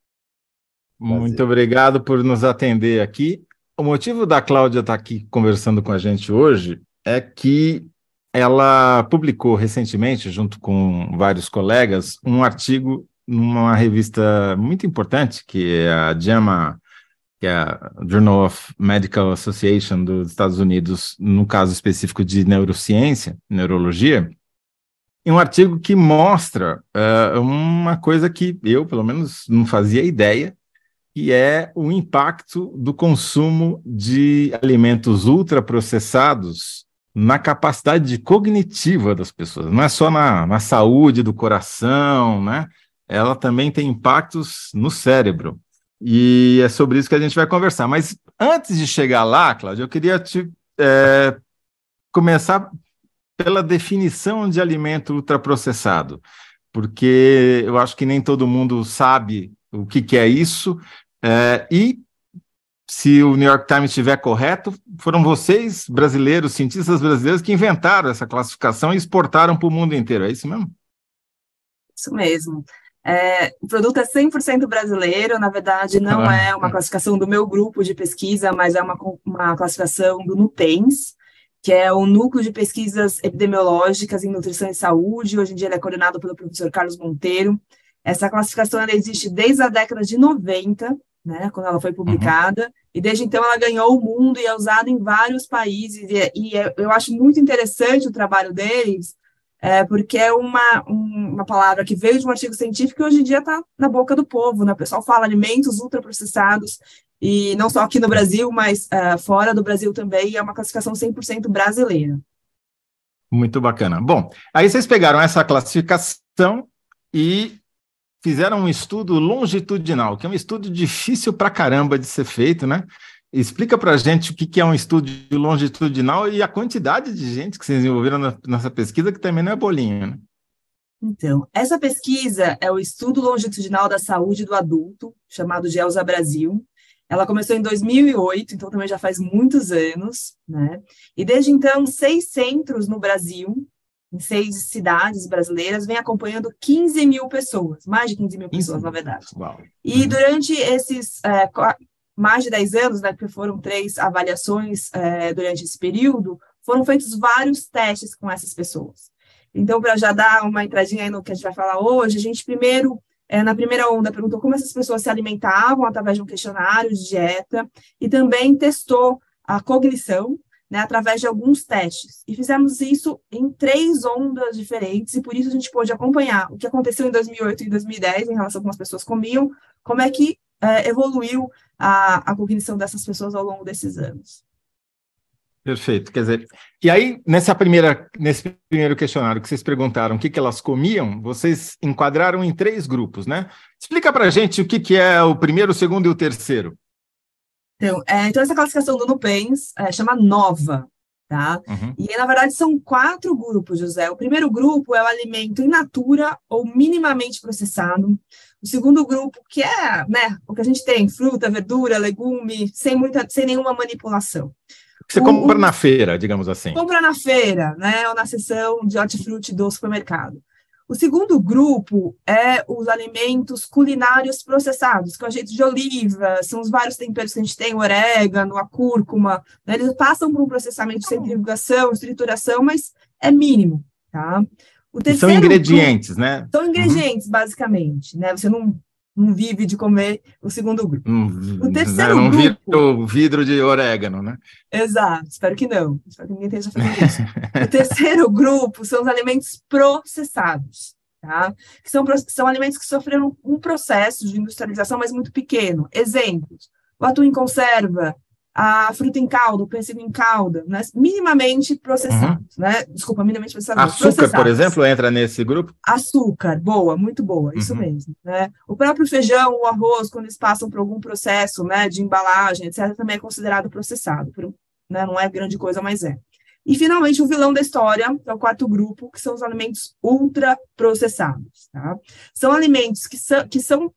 Muito obrigado por nos atender aqui. O motivo da Cláudia estar aqui conversando com a gente hoje é que ela publicou recentemente, junto com vários colegas, um artigo numa revista muito importante, que é a JAMA, que é a Journal of Medical Association dos Estados Unidos, no caso específico de neurociência, neurologia, e um artigo que mostra uh, uma coisa que eu, pelo menos, não fazia ideia, que é o impacto do consumo de alimentos ultraprocessados na capacidade de cognitiva das pessoas, não é só na, na saúde do coração, né? Ela também tem impactos no cérebro. E é sobre isso que a gente vai conversar. Mas antes de chegar lá, Cláudia, eu queria te é, começar pela definição de alimento ultraprocessado, porque eu acho que nem todo mundo sabe o que, que é isso, é, e se o New York Times estiver correto, foram vocês, brasileiros, cientistas brasileiros, que inventaram essa classificação e exportaram para o mundo inteiro. É isso mesmo? Isso mesmo. É, o produto é 100% brasileiro, na verdade, não ah, é uma classificação do meu grupo de pesquisa, mas é uma, uma classificação do NUPENS, que é o Núcleo de Pesquisas Epidemiológicas em Nutrição e Saúde. Hoje em dia ele é coordenado pelo professor Carlos Monteiro. Essa classificação existe desde a década de 90, né, quando ela foi uhum. publicada, uhum. e desde então ela ganhou o mundo e é usada em vários países, e, e é, eu acho muito interessante o trabalho deles, é, porque é uma, uma palavra que veio de um artigo científico e hoje em dia está na boca do povo, né? o pessoal fala alimentos ultraprocessados, e não só aqui no Brasil, mas uh, fora do Brasil também, é uma classificação 100% brasileira. Muito bacana. Bom, aí vocês pegaram essa classificação e fizeram um estudo longitudinal, que é um estudo difícil para caramba de ser feito, né? Explica para a gente o que é um estudo longitudinal e a quantidade de gente que vocês envolveram nessa pesquisa, que também não é bolinha, né? Então, essa pesquisa é o Estudo Longitudinal da Saúde do Adulto, chamado GELSA Brasil. Ela começou em 2008, então também já faz muitos anos, né? E desde então, seis centros no Brasil em seis cidades brasileiras, vem acompanhando 15 mil pessoas, mais de 15 mil pessoas, na verdade. Uau. E uhum. durante esses é, mais de 10 anos, né, porque foram três avaliações é, durante esse período, foram feitos vários testes com essas pessoas. Então, para já dar uma entradinha aí no que a gente vai falar hoje, a gente primeiro, é, na primeira onda, perguntou como essas pessoas se alimentavam através de um questionário de dieta e também testou a cognição, né, através de alguns testes. E fizemos isso em três ondas diferentes, e por isso a gente pôde acompanhar o que aconteceu em 2008 e 2010 em relação a como as pessoas comiam, como é que é, evoluiu a, a cognição dessas pessoas ao longo desses anos. Perfeito. Quer dizer, e aí, nessa primeira, nesse primeiro questionário que vocês perguntaram o que, que elas comiam, vocês enquadraram em três grupos, né? Explica para gente o que, que é o primeiro, o segundo e o terceiro. Então, é, então essa classificação do Nupens é, chama NOVA, tá? Uhum. E, na verdade, são quatro grupos, José. O primeiro grupo é o alimento in natura ou minimamente processado. O segundo grupo, que é né, o que a gente tem, fruta, verdura, legume, sem, muita, sem nenhuma manipulação. Você o, compra na feira, digamos assim. Compra na feira, né? Ou na seção de hortifruti do supermercado. O segundo grupo é os alimentos culinários processados, que é o azeite de oliva, são os vários temperos que a gente tem, o orégano, a cúrcuma, né? eles passam por um processamento de centrifugação, estruturação, mas é mínimo, tá? são ingredientes, grupo, né? São ingredientes, uhum. basicamente, né? Você não não vive de comer o segundo grupo. Hum, o terceiro não, grupo... Não vidro de orégano, né? Exato, espero que não. Espero que ninguém esteja fazendo isso. o terceiro <laughs> grupo são os alimentos processados, tá? Que são, são alimentos que sofreram um processo de industrialização, mas muito pequeno. Exemplos, o atum em conserva, a fruta em calda, o pêssego em calda, né? minimamente processados, uhum. né? Desculpa, minimamente processados. Açúcar, por exemplo, entra nesse grupo? Açúcar, boa, muito boa, uhum. isso mesmo, né? O próprio feijão, o arroz, quando eles passam por algum processo, né, de embalagem, etc., também é considerado processado, por, né? Não é grande coisa, mas é. E, finalmente, o vilão da história, que é o quarto grupo, que são os alimentos ultraprocessados, tá? São alimentos que são, que são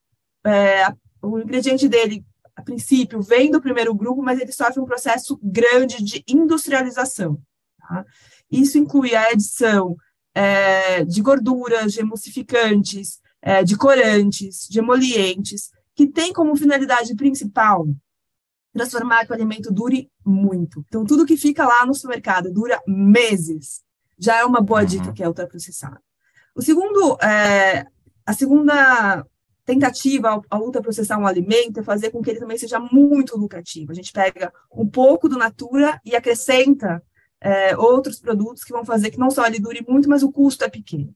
é, o ingrediente dele a princípio, vem do primeiro grupo, mas ele sofre um processo grande de industrialização. Tá? Isso inclui a adição é, de gorduras, de emulsificantes, é, de corantes, de emolientes, que tem como finalidade principal transformar que o alimento dure muito. Então, tudo que fica lá no supermercado dura meses. Já é uma boa uhum. dica que é ultraprocessado. O segundo, é, a segunda tentativa ao ultraprocessar um alimento é fazer com que ele também seja muito lucrativo. A gente pega um pouco do natura e acrescenta é, outros produtos que vão fazer que não só ele dure muito, mas o custo é pequeno.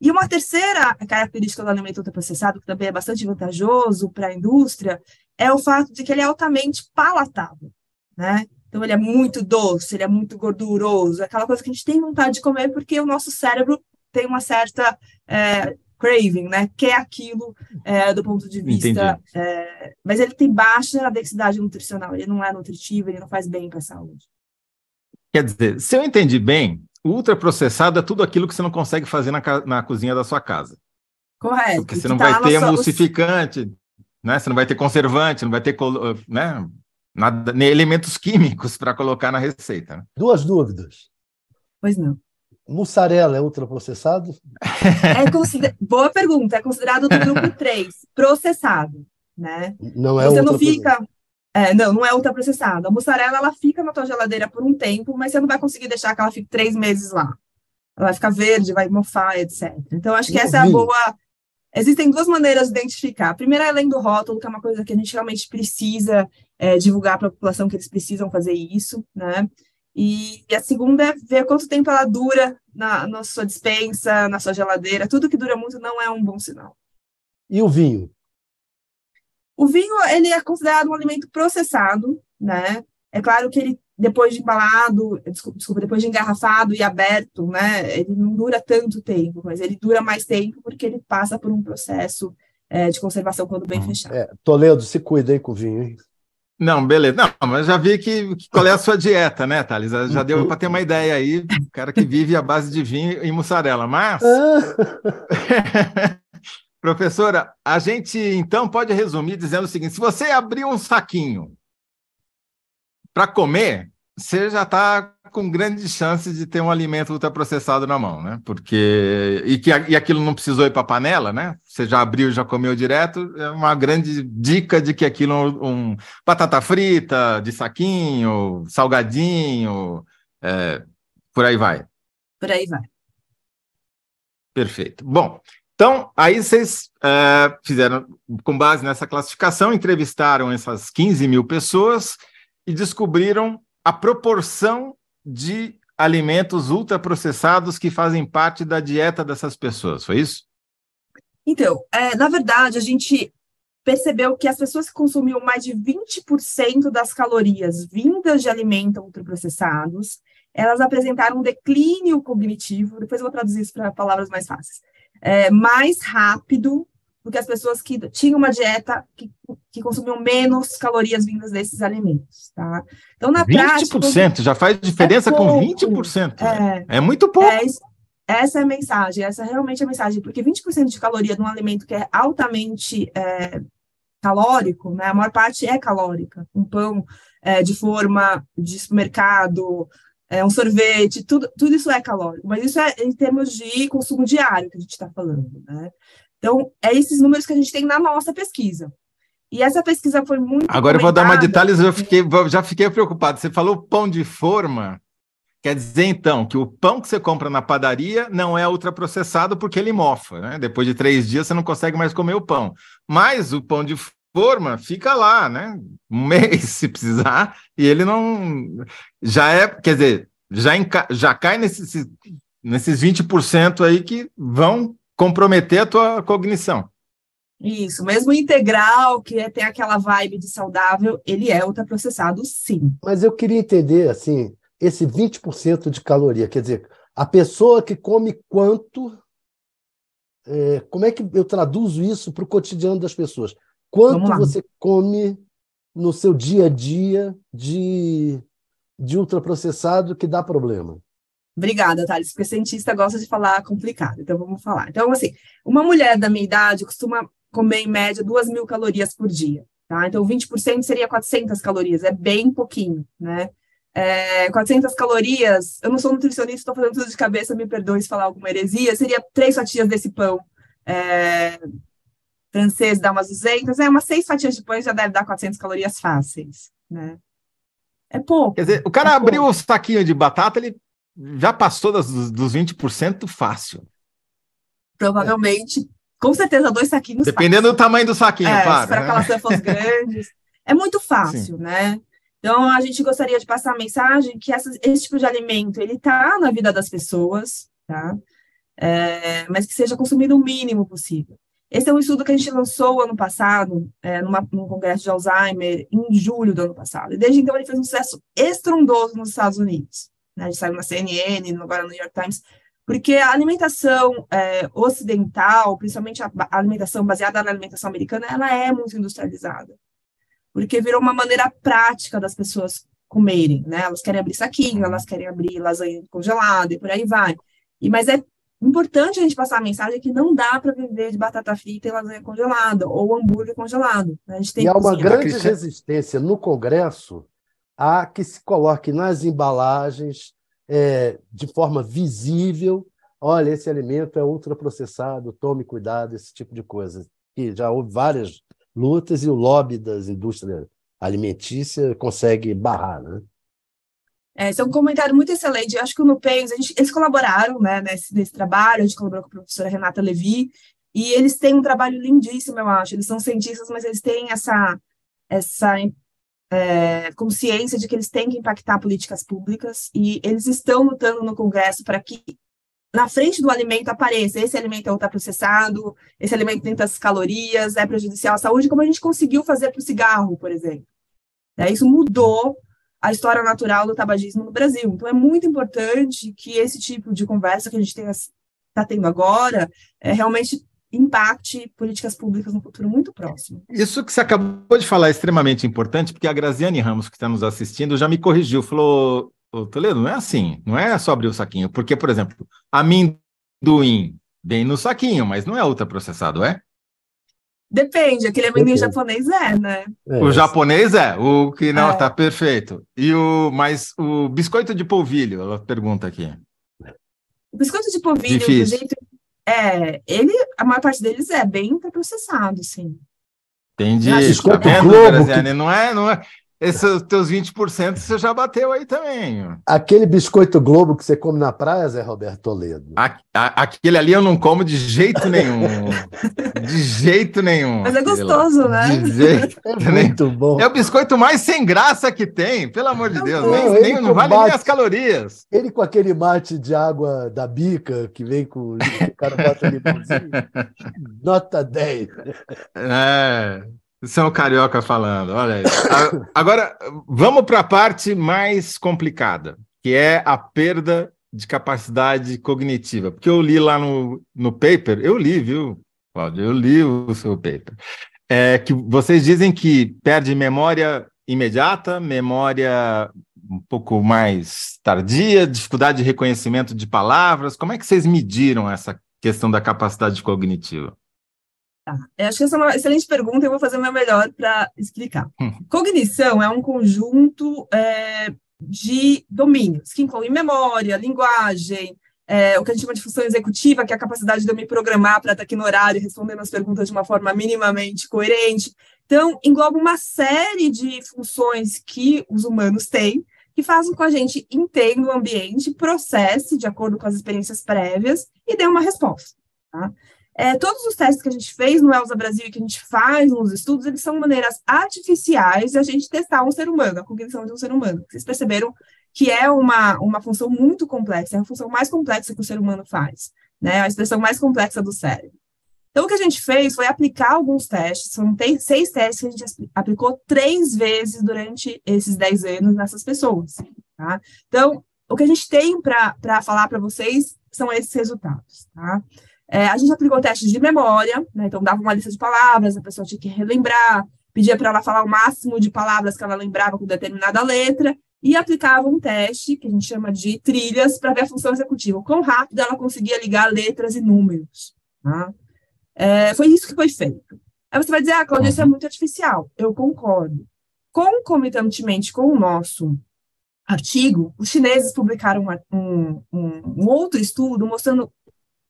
E uma terceira característica do alimento ultraprocessado, que também é bastante vantajoso para a indústria, é o fato de que ele é altamente palatável, né? Então, ele é muito doce, ele é muito gorduroso, aquela coisa que a gente tem vontade de comer porque o nosso cérebro tem uma certa é, craving, né? Quer aquilo é, do ponto de vista. É, mas ele tem baixa densidade nutricional, ele não é nutritivo, ele não faz bem para a saúde. Quer dizer, se eu entendi bem, o ultraprocessado é tudo aquilo que você não consegue fazer na, na cozinha da sua casa. Correto. Porque você não tá vai ter emulsificante, né? Você não vai ter conservante, não vai ter né? Nada, nem elementos químicos para colocar na receita. Né? Duas dúvidas. Pois não. Mussarela é ultraprocessado? É consider... Boa pergunta. É considerado do grupo <laughs> 3, processado, né? Não é Você não fica... É, não, não é ultraprocessado. A mussarela, ela fica na tua geladeira por um tempo, mas você não vai conseguir deixar que ela fique três meses lá. Ela vai ficar verde, vai mofar, etc. Então, acho que essa é a boa... Existem duas maneiras de identificar. A primeira é além do rótulo, que é uma coisa que a gente realmente precisa é, divulgar para a população que eles precisam fazer isso, né? E, e, a segunda é ver quanto tempo ela dura na, na sua dispensa, na sua geladeira. Tudo que dura muito não é um bom sinal. E o vinho? O vinho ele é considerado um alimento processado, né? É claro que ele depois de embalado, desculpa, depois de engarrafado e aberto, né? Ele não dura tanto tempo, mas ele dura mais tempo porque ele passa por um processo é, de conservação quando bem uhum. fechado. É, Toledo, se cuida aí com o vinho, hein? Não, beleza. Não, mas já vi que, que qual é a sua dieta, né, Thales? Já deu para ter uma ideia aí, cara que vive à base de vinho e mussarela. Mas, <laughs> professora, a gente então pode resumir dizendo o seguinte: se você abrir um saquinho para comer, você já está com grandes chances de ter um alimento ultraprocessado na mão, né? Porque e que e aquilo não precisou ir para a panela, né? Você já abriu, já comeu direto, é uma grande dica de que aquilo um, um batata frita de saquinho, salgadinho, é, por aí vai. Por aí vai. Perfeito. Bom, então aí vocês é, fizeram, com base nessa classificação, entrevistaram essas 15 mil pessoas e descobriram a proporção de alimentos ultraprocessados que fazem parte da dieta dessas pessoas, foi isso? Então, é, na verdade, a gente percebeu que as pessoas que consumiam mais de 20% das calorias vindas de alimentos ultraprocessados, elas apresentaram um declínio cognitivo, depois eu vou traduzir isso para palavras mais fáceis, é, mais rápido do que as pessoas que tinham uma dieta que, que consumiam menos calorias vindas desses alimentos, tá? Então, na 20% prática... já faz diferença é com 20%. É, é muito pouco. É, essa é a mensagem, essa é realmente a mensagem, porque 20% de caloria num alimento que é altamente é, calórico, né? A maior parte é calórica. Um pão é, de forma de supermercado, é, um sorvete, tudo, tudo isso é calórico, mas isso é em termos de consumo diário que a gente está falando, né? Então, é esses números que a gente tem na nossa pesquisa. E essa pesquisa foi muito. Agora eu vou dar mais detalhes, eu fiquei, já fiquei preocupado. Você falou pão de forma. Quer dizer, então, que o pão que você compra na padaria não é ultraprocessado porque ele mofa, né? Depois de três dias você não consegue mais comer o pão. Mas o pão de forma fica lá, né? Um mês, <laughs> se precisar, e ele não. Já é, quer dizer, já, enca... já cai nesses, nesses 20% aí que vão comprometer a tua cognição. Isso, mesmo integral, que é, tem aquela vibe de saudável, ele é ultraprocessado, sim. Mas eu queria entender, assim, esse 20% de caloria, quer dizer, a pessoa que come quanto, é, como é que eu traduzo isso para o cotidiano das pessoas? Quanto você come no seu dia a dia de, de ultraprocessado que dá problema? Obrigada, Thales, porque cientista gosta de falar complicado, então vamos falar. Então, assim, uma mulher da minha idade costuma comer em média duas mil calorias por dia, tá? Então, 20% seria 400 calorias, é bem pouquinho, né? É, 400 calorias, eu não sou nutricionista, estou fazendo tudo de cabeça, me perdoe se falar alguma heresia, seria três fatias desse pão é, francês, dá umas 200, é umas seis fatias de pão já deve dar 400 calorias fáceis, né? É pouco. Quer dizer, o cara é abriu o saquinho de batata, ele já passou das, dos 20% fácil. Provavelmente, com certeza, dois saquinhos. Dependendo fácil. do tamanho do saquinho, é, claro. Para né? aquelas tampas <laughs> grandes. É muito fácil, Sim. né? Então, a gente gostaria de passar a mensagem que essa, esse tipo de alimento, ele está na vida das pessoas, tá? É, mas que seja consumido o mínimo possível. Esse é um estudo que a gente lançou ano passado, é, numa, num congresso de Alzheimer, em julho do ano passado. E desde então ele fez um sucesso estrondoso nos Estados Unidos né, saiu na CNN, agora no New York Times, porque a alimentação é, ocidental, principalmente a, a alimentação baseada na alimentação americana, ela é muito industrializada, porque virou uma maneira prática das pessoas comerem, né? Elas querem abrir saquinho, elas querem abrir lasanha congelada e por aí vai. E mas é importante a gente passar a mensagem que não dá para viver de batata frita e lasanha congelada ou hambúrguer congelado. Né? A gente tem e há uma grande resistência no Congresso a que se coloque nas embalagens é, de forma visível: olha, esse alimento é ultraprocessado, tome cuidado, esse tipo de coisa. E já houve várias lutas e o lobby das indústrias alimentícias consegue barrar, né? É, esse é um comentário muito excelente. Eu acho que o NUPENS, eles colaboraram né, nesse, nesse trabalho, a gente colaborou com a professora Renata Levi, e eles têm um trabalho lindíssimo, eu acho. Eles são cientistas, mas eles têm essa, essa é, consciência de que eles têm que impactar políticas públicas e eles estão lutando no Congresso para que na frente do alimento apareça esse alimento é ultraprocessado, esse alimento tem tantas calorias, é prejudicial à saúde, como a gente conseguiu fazer para o cigarro, por exemplo. É, isso mudou a história natural do tabagismo no Brasil. Então, é muito importante que esse tipo de conversa que a gente está tendo agora é, realmente impacte políticas públicas no futuro muito próximo. Isso que você acabou de falar é extremamente importante, porque a Graziane Ramos, que está nos assistindo, já me corrigiu, falou, Ô, Toledo, não é assim, não é só abrir o saquinho, porque, por exemplo, amendoim vem no saquinho, mas não é ultraprocessado, é? Depende, aquele amendoim Depende. japonês é, né? É, o japonês é, o que não, é. tá perfeito. E o, mas o biscoito de polvilho, ela pergunta aqui. O biscoito de polvilho, Difícil. do jeito é, ele, a maior parte deles é bem processado, sim. Entendi. Biscoito tá Globo, que... não é, não é. Esses teus 20% você já bateu aí também. Aquele biscoito Globo que você come na praia, Zé Roberto Toledo. A, a, aquele ali eu não como de jeito nenhum. <laughs> de jeito nenhum. Mas é gostoso, lá. né? De jeito é muito nenhum. bom. É o biscoito mais sem graça que tem, pelo amor de Deus. Não, nem, nem, não vale nem as calorias. Ele com aquele mate de água da bica que vem com o cara bota limãozinho. <laughs> Nota 10. É. É carioca falando, olha aí. Agora, vamos para a parte mais complicada, que é a perda de capacidade cognitiva. Porque eu li lá no, no paper, eu li, viu, Cláudio? Eu li o seu paper. É que vocês dizem que perde memória imediata, memória um pouco mais tardia, dificuldade de reconhecimento de palavras. Como é que vocês mediram essa questão da capacidade cognitiva? Tá. Eu acho que essa é uma excelente pergunta e eu vou fazer o meu melhor para explicar. Hum. Cognição é um conjunto é, de domínios que incluem memória, linguagem, é, o que a gente chama de função executiva, que é a capacidade de eu me programar para estar aqui no horário e respondendo as perguntas de uma forma minimamente coerente. Então, engloba uma série de funções que os humanos têm, que fazem com que a gente entenda o ambiente, processe de acordo com as experiências prévias e dê uma resposta. Tá? É, todos os testes que a gente fez no Elsa Brasil e que a gente faz nos estudos, eles são maneiras artificiais de a gente testar um ser humano, a cognição de um ser humano. Vocês perceberam que é uma, uma função muito complexa, é a função mais complexa que o ser humano faz, né? A expressão mais complexa do cérebro. Então, o que a gente fez foi aplicar alguns testes, são seis testes que a gente aplicou três vezes durante esses dez anos nessas pessoas, tá? Então, o que a gente tem para falar para vocês são esses resultados, tá? É, a gente aplicou testes de memória, né? então dava uma lista de palavras, a pessoa tinha que relembrar, pedia para ela falar o máximo de palavras que ela lembrava com determinada letra, e aplicava um teste, que a gente chama de trilhas, para ver a função executiva, quão rápido ela conseguia ligar letras e números. Tá? É, foi isso que foi feito. Aí você vai dizer, ah, Cláudia, isso é muito artificial. Eu concordo. Concomitantemente com o nosso artigo, os chineses publicaram um, um, um outro estudo mostrando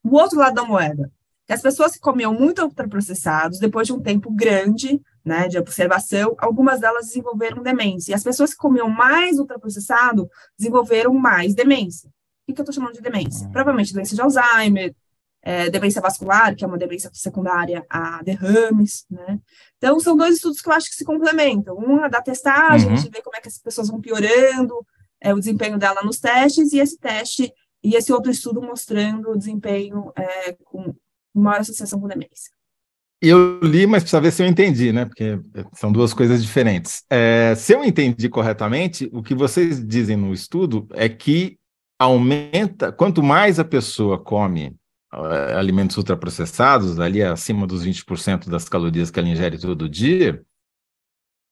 o outro lado da moeda, que as pessoas que comiam muito ultraprocessados, depois de um tempo grande, né, de observação, algumas delas desenvolveram demência. E as pessoas que comiam mais ultraprocessado desenvolveram mais demência. O que eu estou chamando de demência? Hum. Provavelmente doença de Alzheimer, é, demência vascular, que é uma demência secundária a derrames, né? Então, são dois estudos que eu acho que se complementam. Um é da testagem, uhum. a gente vê como é que as pessoas vão piorando é, o desempenho dela nos testes, e esse teste e esse outro estudo mostrando o desempenho é, com maior associação com demência. Eu li, mas precisa ver se eu entendi, né? Porque são duas coisas diferentes. É, se eu entendi corretamente, o que vocês dizem no estudo é que aumenta, quanto mais a pessoa come uh, alimentos ultraprocessados, ali acima dos 20% das calorias que ela ingere todo dia,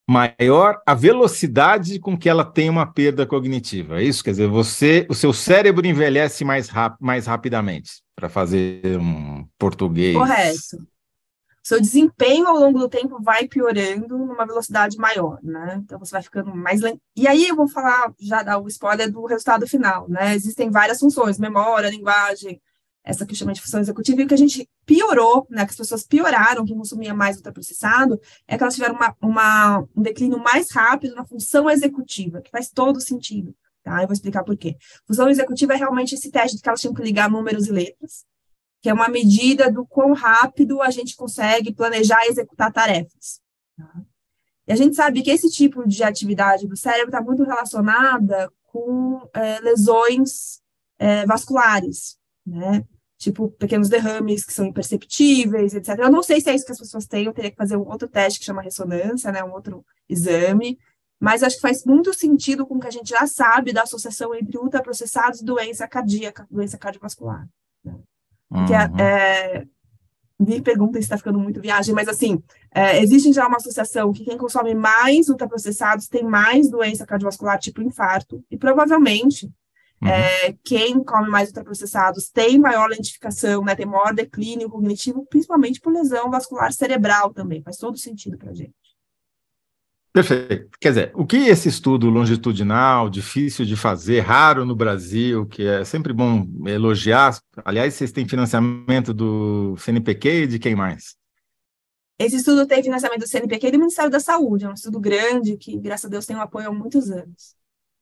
maior a velocidade com que ela tem uma perda cognitiva. É isso? Quer dizer, você, o seu cérebro envelhece mais, rap, mais rapidamente, para fazer um português. Correto. Seu desempenho ao longo do tempo vai piorando numa velocidade maior, né? Então você vai ficando mais lento. E aí eu vou falar, já dar o spoiler do resultado final, né? Existem várias funções, memória, linguagem, essa que chama de função executiva, e o que a gente piorou, né, que as pessoas pioraram, quem consumia mais ultraprocessado, é que elas tiveram uma, uma, um declínio mais rápido na função executiva, que faz todo sentido, tá? Eu vou explicar por quê. Função executiva é realmente esse teste de que elas tinham que ligar números e letras, que é uma medida do quão rápido a gente consegue planejar e executar tarefas. Tá? E a gente sabe que esse tipo de atividade do cérebro está muito relacionada com é, lesões é, vasculares, né? Tipo pequenos derrames que são imperceptíveis, etc. Eu não sei se é isso que as pessoas têm, eu teria que fazer um outro teste que chama ressonância, né, um outro exame, mas acho que faz muito sentido com o que a gente já sabe da associação entre ultraprocessados e doença cardíaca, doença cardiovascular. Né? Porque uhum. é, me pergunta se está ficando muito viagem, mas assim, é, existe já uma associação que quem consome mais ultraprocessados tem mais doença cardiovascular, tipo infarto, e provavelmente Uhum. É, quem come mais ultraprocessados tem maior lentificação, né, tem maior declínio cognitivo, principalmente por lesão vascular cerebral também. Faz todo sentido para a gente. Perfeito. Quer dizer, o que esse estudo longitudinal, difícil de fazer, raro no Brasil, que é sempre bom elogiar. Aliás, vocês têm financiamento do CNPq e de quem mais? Esse estudo tem financiamento do CNPq e do Ministério da Saúde, é um estudo grande que, graças a Deus, tem um apoio há muitos anos.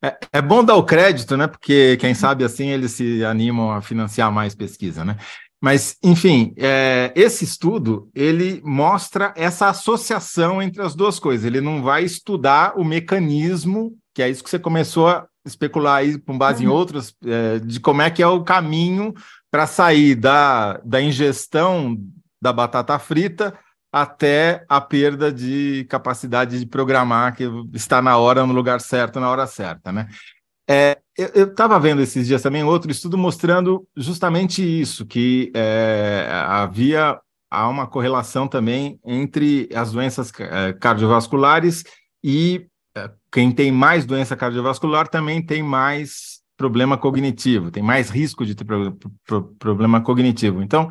É, é, bom dar o crédito, né? Porque quem sabe assim eles se animam a financiar mais pesquisa, né? Mas, enfim, é, esse estudo ele mostra essa associação entre as duas coisas. Ele não vai estudar o mecanismo, que é isso que você começou a especular aí com base uhum. em outros, é, de como é que é o caminho para sair da, da ingestão da batata frita até a perda de capacidade de programar, que está na hora, no lugar certo, na hora certa, né? É, eu estava vendo esses dias também outro estudo mostrando justamente isso, que é, havia há uma correlação também entre as doenças é, cardiovasculares e é, quem tem mais doença cardiovascular também tem mais problema cognitivo, tem mais risco de ter pro, pro, problema cognitivo. Então,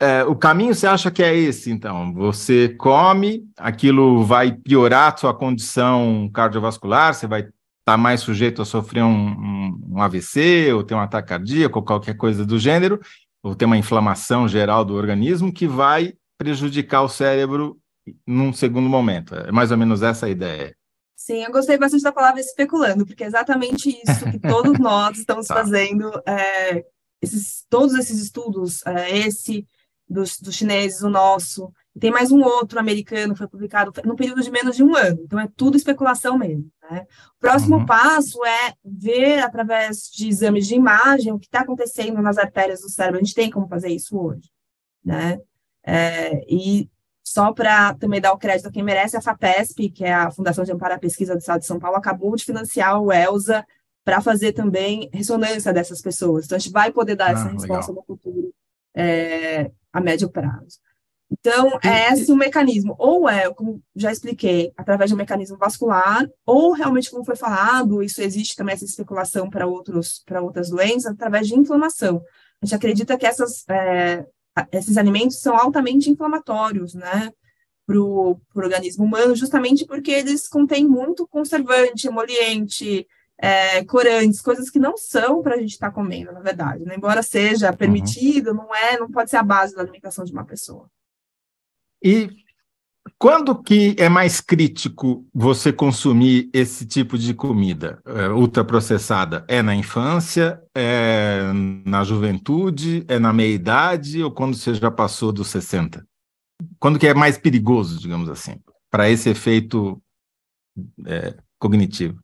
é, o caminho você acha que é esse, então? Você come, aquilo vai piorar a sua condição cardiovascular, você vai estar tá mais sujeito a sofrer um, um, um, AVC, ou ter um ataque cardíaco, ou qualquer coisa do gênero, ou ter uma inflamação geral do organismo que vai prejudicar o cérebro num segundo momento. É mais ou menos essa a ideia. Sim, eu gostei bastante da palavra especulando, porque é exatamente isso que todos <laughs> nós estamos tá. fazendo. É, esses, todos esses estudos, é, esse dos, dos chineses, o nosso. Tem mais um outro americano que foi publicado no período de menos de um ano. Então, é tudo especulação mesmo. Né? O próximo uhum. passo é ver, através de exames de imagem, o que está acontecendo nas artérias do cérebro. A gente tem como fazer isso hoje. Né? É, e só para também dar o crédito a quem merece, a FAPESP, que é a Fundação de Amparo à Pesquisa do Estado de São Paulo, acabou de financiar o ELSA para fazer também ressonância dessas pessoas. Então, a gente vai poder dar ah, essa resposta legal. no futuro é, a médio prazo. Então, é esse o mecanismo. Ou é, como já expliquei, através de um mecanismo vascular, ou realmente, como foi falado, isso existe também essa especulação para outras doenças, através de inflamação. A gente acredita que essas, é, esses alimentos são altamente inflamatórios, né? Para o organismo humano, justamente porque eles contêm muito conservante, emoliente, é, corantes, coisas que não são para a gente estar tá comendo, na verdade. Né? Embora seja uhum. permitido, uhum. não é, não pode ser a base da alimentação de uma pessoa. E quando que é mais crítico você consumir esse tipo de comida é, ultraprocessada? É na infância, é na juventude, é na meia-idade ou quando você já passou dos 60? Quando que é mais perigoso, digamos assim, para esse efeito é, cognitivo?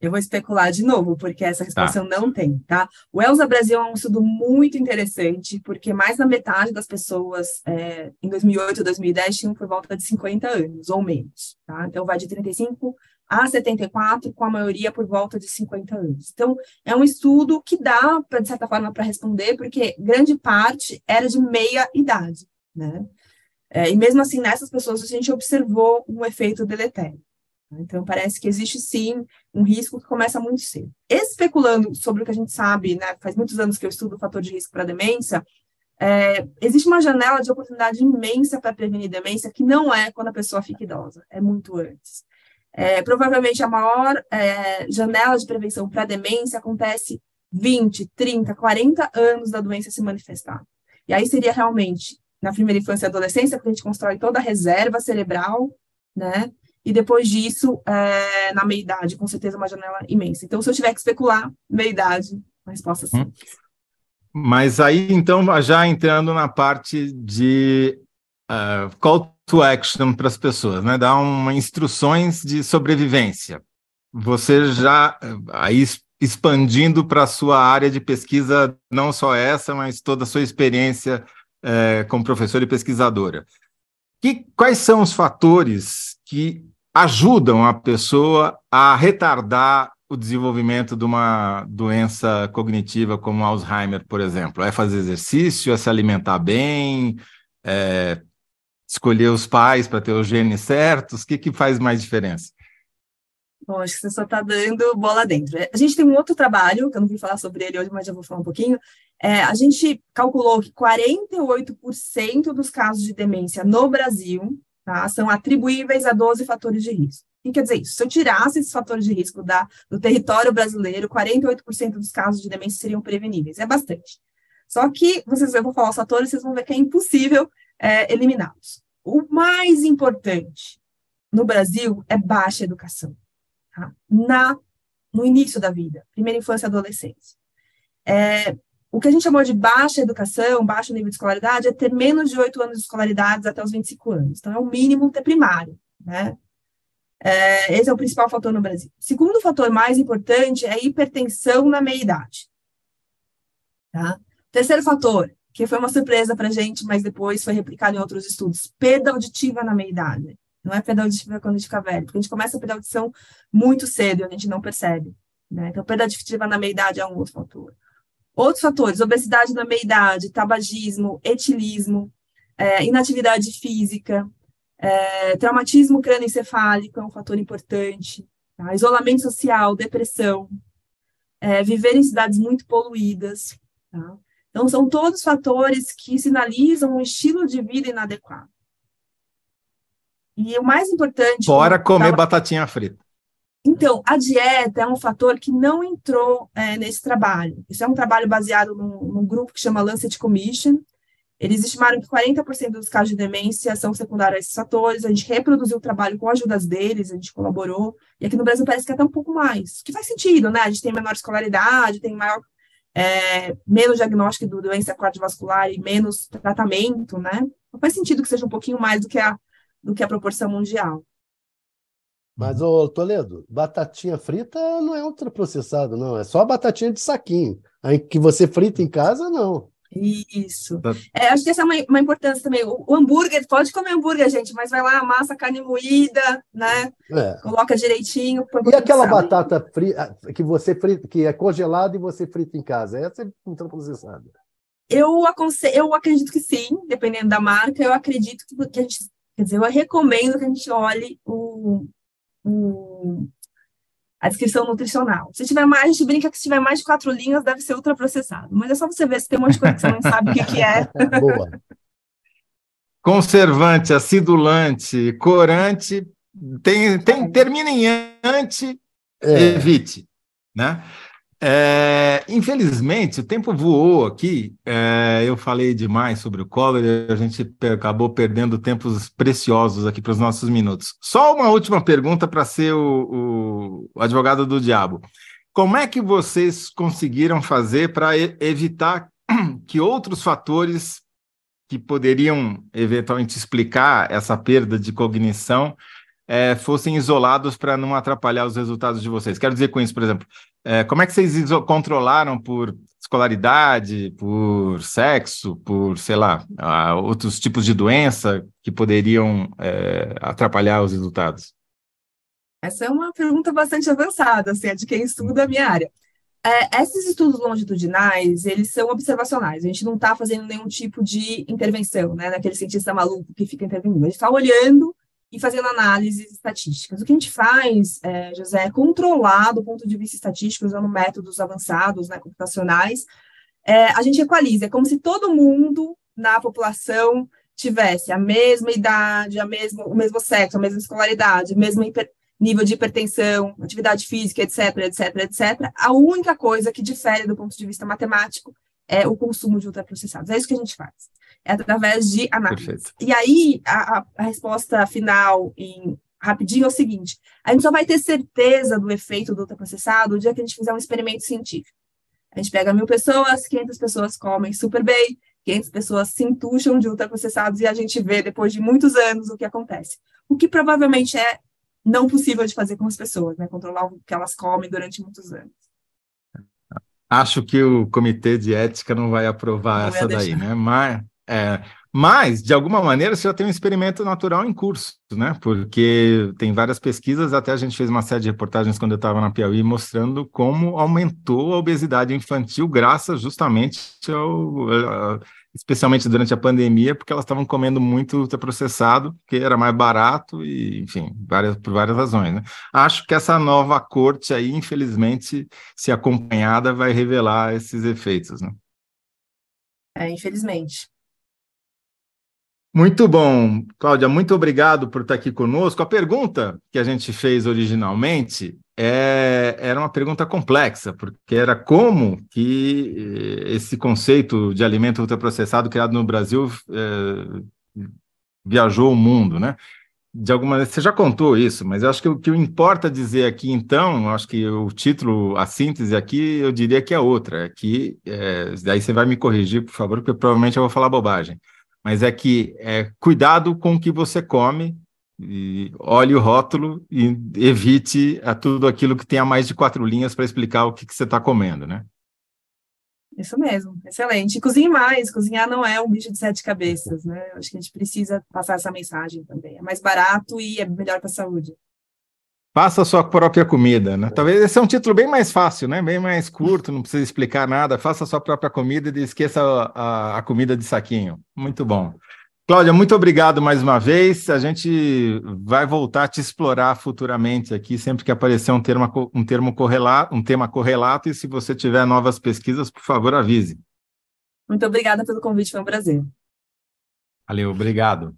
Eu vou especular de novo, porque essa resposta tá. não tem, tá? O Elsa Brasil é um estudo muito interessante, porque mais da metade das pessoas é, em 2008 e 2010 tinham por volta de 50 anos, ou menos, tá? Então, vai de 35 a 74, com a maioria por volta de 50 anos. Então, é um estudo que dá, pra, de certa forma, para responder, porque grande parte era de meia idade, né? É, e mesmo assim, nessas pessoas, a gente observou um efeito deletério. Então, parece que existe sim um risco que começa muito cedo. Especulando sobre o que a gente sabe, né, faz muitos anos que eu estudo o fator de risco para demência, é, existe uma janela de oportunidade imensa para prevenir demência, que não é quando a pessoa fica idosa, é muito antes. É, provavelmente a maior é, janela de prevenção para demência acontece 20, 30, 40 anos da doença se manifestar. E aí seria realmente na primeira infância e adolescência, porque a gente constrói toda a reserva cerebral, né? E depois disso, é, na meia-idade, com certeza uma janela imensa. Então, se eu tiver que especular, meia-idade, a resposta é sim. Hum. Mas aí, então, já entrando na parte de uh, call to action para as pessoas, né? Dar uma instruções de sobrevivência. Você já, aí expandindo para a sua área de pesquisa, não só essa, mas toda a sua experiência é, como professora e pesquisadora. Que, quais são os fatores que ajudam a pessoa a retardar o desenvolvimento de uma doença cognitiva como Alzheimer, por exemplo? É fazer exercício, é se alimentar bem, é escolher os pais para ter os genes certos? O que, que faz mais diferença? Bom, acho que você só está dando bola dentro. A gente tem um outro trabalho, que eu não vim falar sobre ele hoje, mas já vou falar um pouquinho. É, a gente calculou que 48% dos casos de demência no Brasil tá? são atribuíveis a 12 fatores de risco. O que quer dizer isso? Se eu tirasse esses fatores de risco da, do território brasileiro, 48% dos casos de demência seriam preveníveis. É bastante. Só que, vocês, eu vou falar os fatores, vocês vão ver que é impossível é, eliminá-los. o mais importante no Brasil é baixa educação. Tá? Na, no início da vida, primeira infância e adolescência. É, o que a gente chamou de baixa educação, baixo nível de escolaridade, é ter menos de oito anos de escolaridade até os 25 anos. Então, é o mínimo ter primário, né? É, esse é o principal fator no Brasil. Segundo fator mais importante é a hipertensão na meia-idade. Tá? Terceiro fator, que foi uma surpresa para a gente, mas depois foi replicado em outros estudos, perda auditiva na meia-idade. Não é perda auditiva quando a gente fica velho, porque a gente começa a perder audição muito cedo e a gente não percebe. Né? Então, perda auditiva na meia-idade é um outro fator. Outros fatores, obesidade na meia-idade, tabagismo, etilismo, é, inatividade física, é, traumatismo crânioencefálico é um fator importante, tá? isolamento social, depressão, é, viver em cidades muito poluídas. Tá? Então, são todos fatores que sinalizam um estilo de vida inadequado. E o mais importante. Fora comer batatinha frita. Então, a dieta é um fator que não entrou é, nesse trabalho. Isso é um trabalho baseado num, num, grupo que chama Lancet Commission. Eles estimaram que 40% dos casos de demência são secundários a esses fatores. A gente reproduziu o trabalho com ajudas deles, a gente colaborou. E aqui no Brasil parece que é até um pouco mais. Que faz sentido, né? A gente tem menor escolaridade, tem maior, é, menos diagnóstico de doença cardiovascular e menos tratamento, né? Não faz sentido que seja um pouquinho mais do que a, do que a proporção mundial. Mas, ô Toledo, batatinha frita não é ultraprocessado, não. É só batatinha de saquinho. Aí que você frita em casa, não. Isso. Tá. É, acho que essa é uma, uma importância também. O, o, hambúrguer, pode comer hambúrguer, gente, mas vai lá, massa, carne moída, né? É. Coloca direitinho. e aquela batata frita que você frita, que é congelada e você frita em casa? Essa é ultraprocessada. Eu, aconselho, eu acredito que sim, dependendo da marca, eu acredito que, que a gente. Quer dizer, eu recomendo que a gente olhe o, a descrição nutricional. Se tiver mais, a gente brinca que se tiver mais de quatro linhas, deve ser ultraprocessado. Mas é só você ver se tem um monte de coisa que você não sabe o que, que é. <laughs> Boa. Conservante, acidulante, corante, tem, tem, termina em ante, é. evite. Né? É, infelizmente, o tempo voou aqui. É, eu falei demais sobre o Collor e a gente acabou perdendo tempos preciosos aqui para os nossos minutos. Só uma última pergunta para ser o, o, advogado do diabo. Como é que vocês conseguiram fazer para evitar <clears throat> que outros fatores que poderiam eventualmente explicar essa perda de cognição é, fossem isolados para não atrapalhar os resultados de vocês? Quero dizer com isso, por exemplo, é, como é que vocês controlaram por escolaridade, por sexo, por, sei lá, outros tipos de doença que poderiam é, atrapalhar os resultados? Essa é uma pergunta bastante avançada, assim, é de quem estuda a minha área. É, esses estudos longitudinais, eles são observacionais. A gente não está fazendo nenhum tipo de intervenção, né? Naquele cientista maluco que fica intervindo. A gente está olhando e fazendo análises estatísticas. O que a gente faz, é, José, é controlar do ponto de vista estatístico, usando métodos avançados, né, computacionais, é, a gente equaliza. É como se todo mundo na população tivesse a mesma idade, a mesma, o mesmo sexo, a mesma escolaridade, o mesmo hiper, nível de hipertensão, atividade física, etc, etc, etc. A única coisa que difere do ponto de vista matemático é o consumo de ultraprocessados. É isso que a gente faz é através de análise. Perfeito. E aí, a, a resposta final, em rapidinho, é o seguinte: a gente só vai ter certeza do efeito do ultraprocessado o dia que a gente fizer um experimento científico. A gente pega mil pessoas, 500 pessoas comem super bem, 500 pessoas se entucham de ultraprocessados e a gente vê, depois de muitos anos, o que acontece. O que provavelmente é não possível de fazer com as pessoas, né? Controlar o que elas comem durante muitos anos. Acho que o comitê de ética não vai aprovar não essa daí, né? Mas, é, mas, de alguma maneira, você já tem um experimento natural em curso, né? Porque tem várias pesquisas, até a gente fez uma série de reportagens quando eu estava na Piauí, mostrando como aumentou a obesidade infantil, graças justamente ao. especialmente durante a pandemia, porque elas estavam comendo muito ultraprocessado, que era mais barato, e, enfim, várias, por várias razões. Né? Acho que essa nova corte aí, infelizmente, se acompanhada, vai revelar esses efeitos. Né? É, infelizmente. Muito bom, Cláudia, muito obrigado por estar aqui conosco. A pergunta que a gente fez originalmente é, era uma pergunta complexa, porque era como que eh, esse conceito de alimento ultraprocessado criado no Brasil é, viajou o mundo, né? De alguma você já contou isso, mas eu acho que o que importa dizer aqui, então, acho que o título, a síntese aqui, eu diria que é outra. Que, é, daí você vai me corrigir, por favor, porque provavelmente eu vou falar bobagem. Mas é que é, cuidado com o que você come, olhe o rótulo e evite a tudo aquilo que tenha mais de quatro linhas para explicar o que, que você está comendo, né? Isso mesmo, excelente. Cozinhe mais, cozinhar não é um bicho de sete cabeças, né? Acho que a gente precisa passar essa mensagem também. É mais barato e é melhor para a saúde. Faça a sua própria comida, né? Talvez esse é um título bem mais fácil, né? Bem mais curto, não precisa explicar nada. Faça a sua própria comida e esqueça a, a, a comida de saquinho. Muito bom. Cláudia, muito obrigado mais uma vez. A gente vai voltar a te explorar futuramente aqui, sempre que aparecer um termo, um termo correlato, um tema correlato, e se você tiver novas pesquisas, por favor, avise. Muito obrigada pelo convite, foi um prazer. Valeu, obrigado.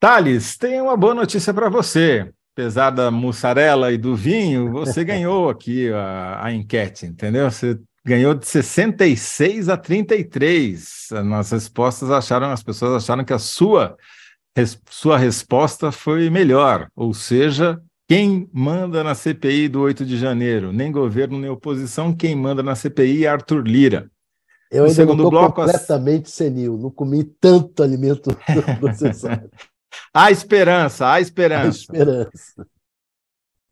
Thales, tem uma boa notícia para você. Apesar da mussarela e do vinho, você ganhou aqui a, a enquete, entendeu? Você ganhou de 66 a 33. Nas respostas acharam, as pessoas acharam que a sua, res, sua resposta foi melhor, ou seja, quem manda na CPI do 8 de janeiro? Nem governo, nem oposição, quem manda na CPI é Arthur Lira. Eu no ainda segundo não bloco, completamente senil, não comi tanto alimento <laughs> processado. Há esperança, há esperança. Esperança.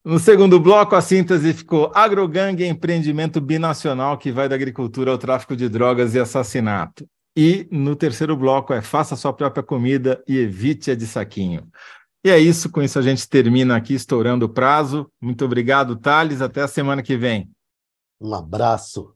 No segundo bloco, a síntese ficou agrogangue empreendimento binacional que vai da agricultura ao tráfico de drogas e assassinato. E no terceiro bloco é faça sua própria comida e evite a de saquinho. E é isso, com isso a gente termina aqui, estourando o prazo. Muito obrigado, Thales. Até a semana que vem. Um abraço.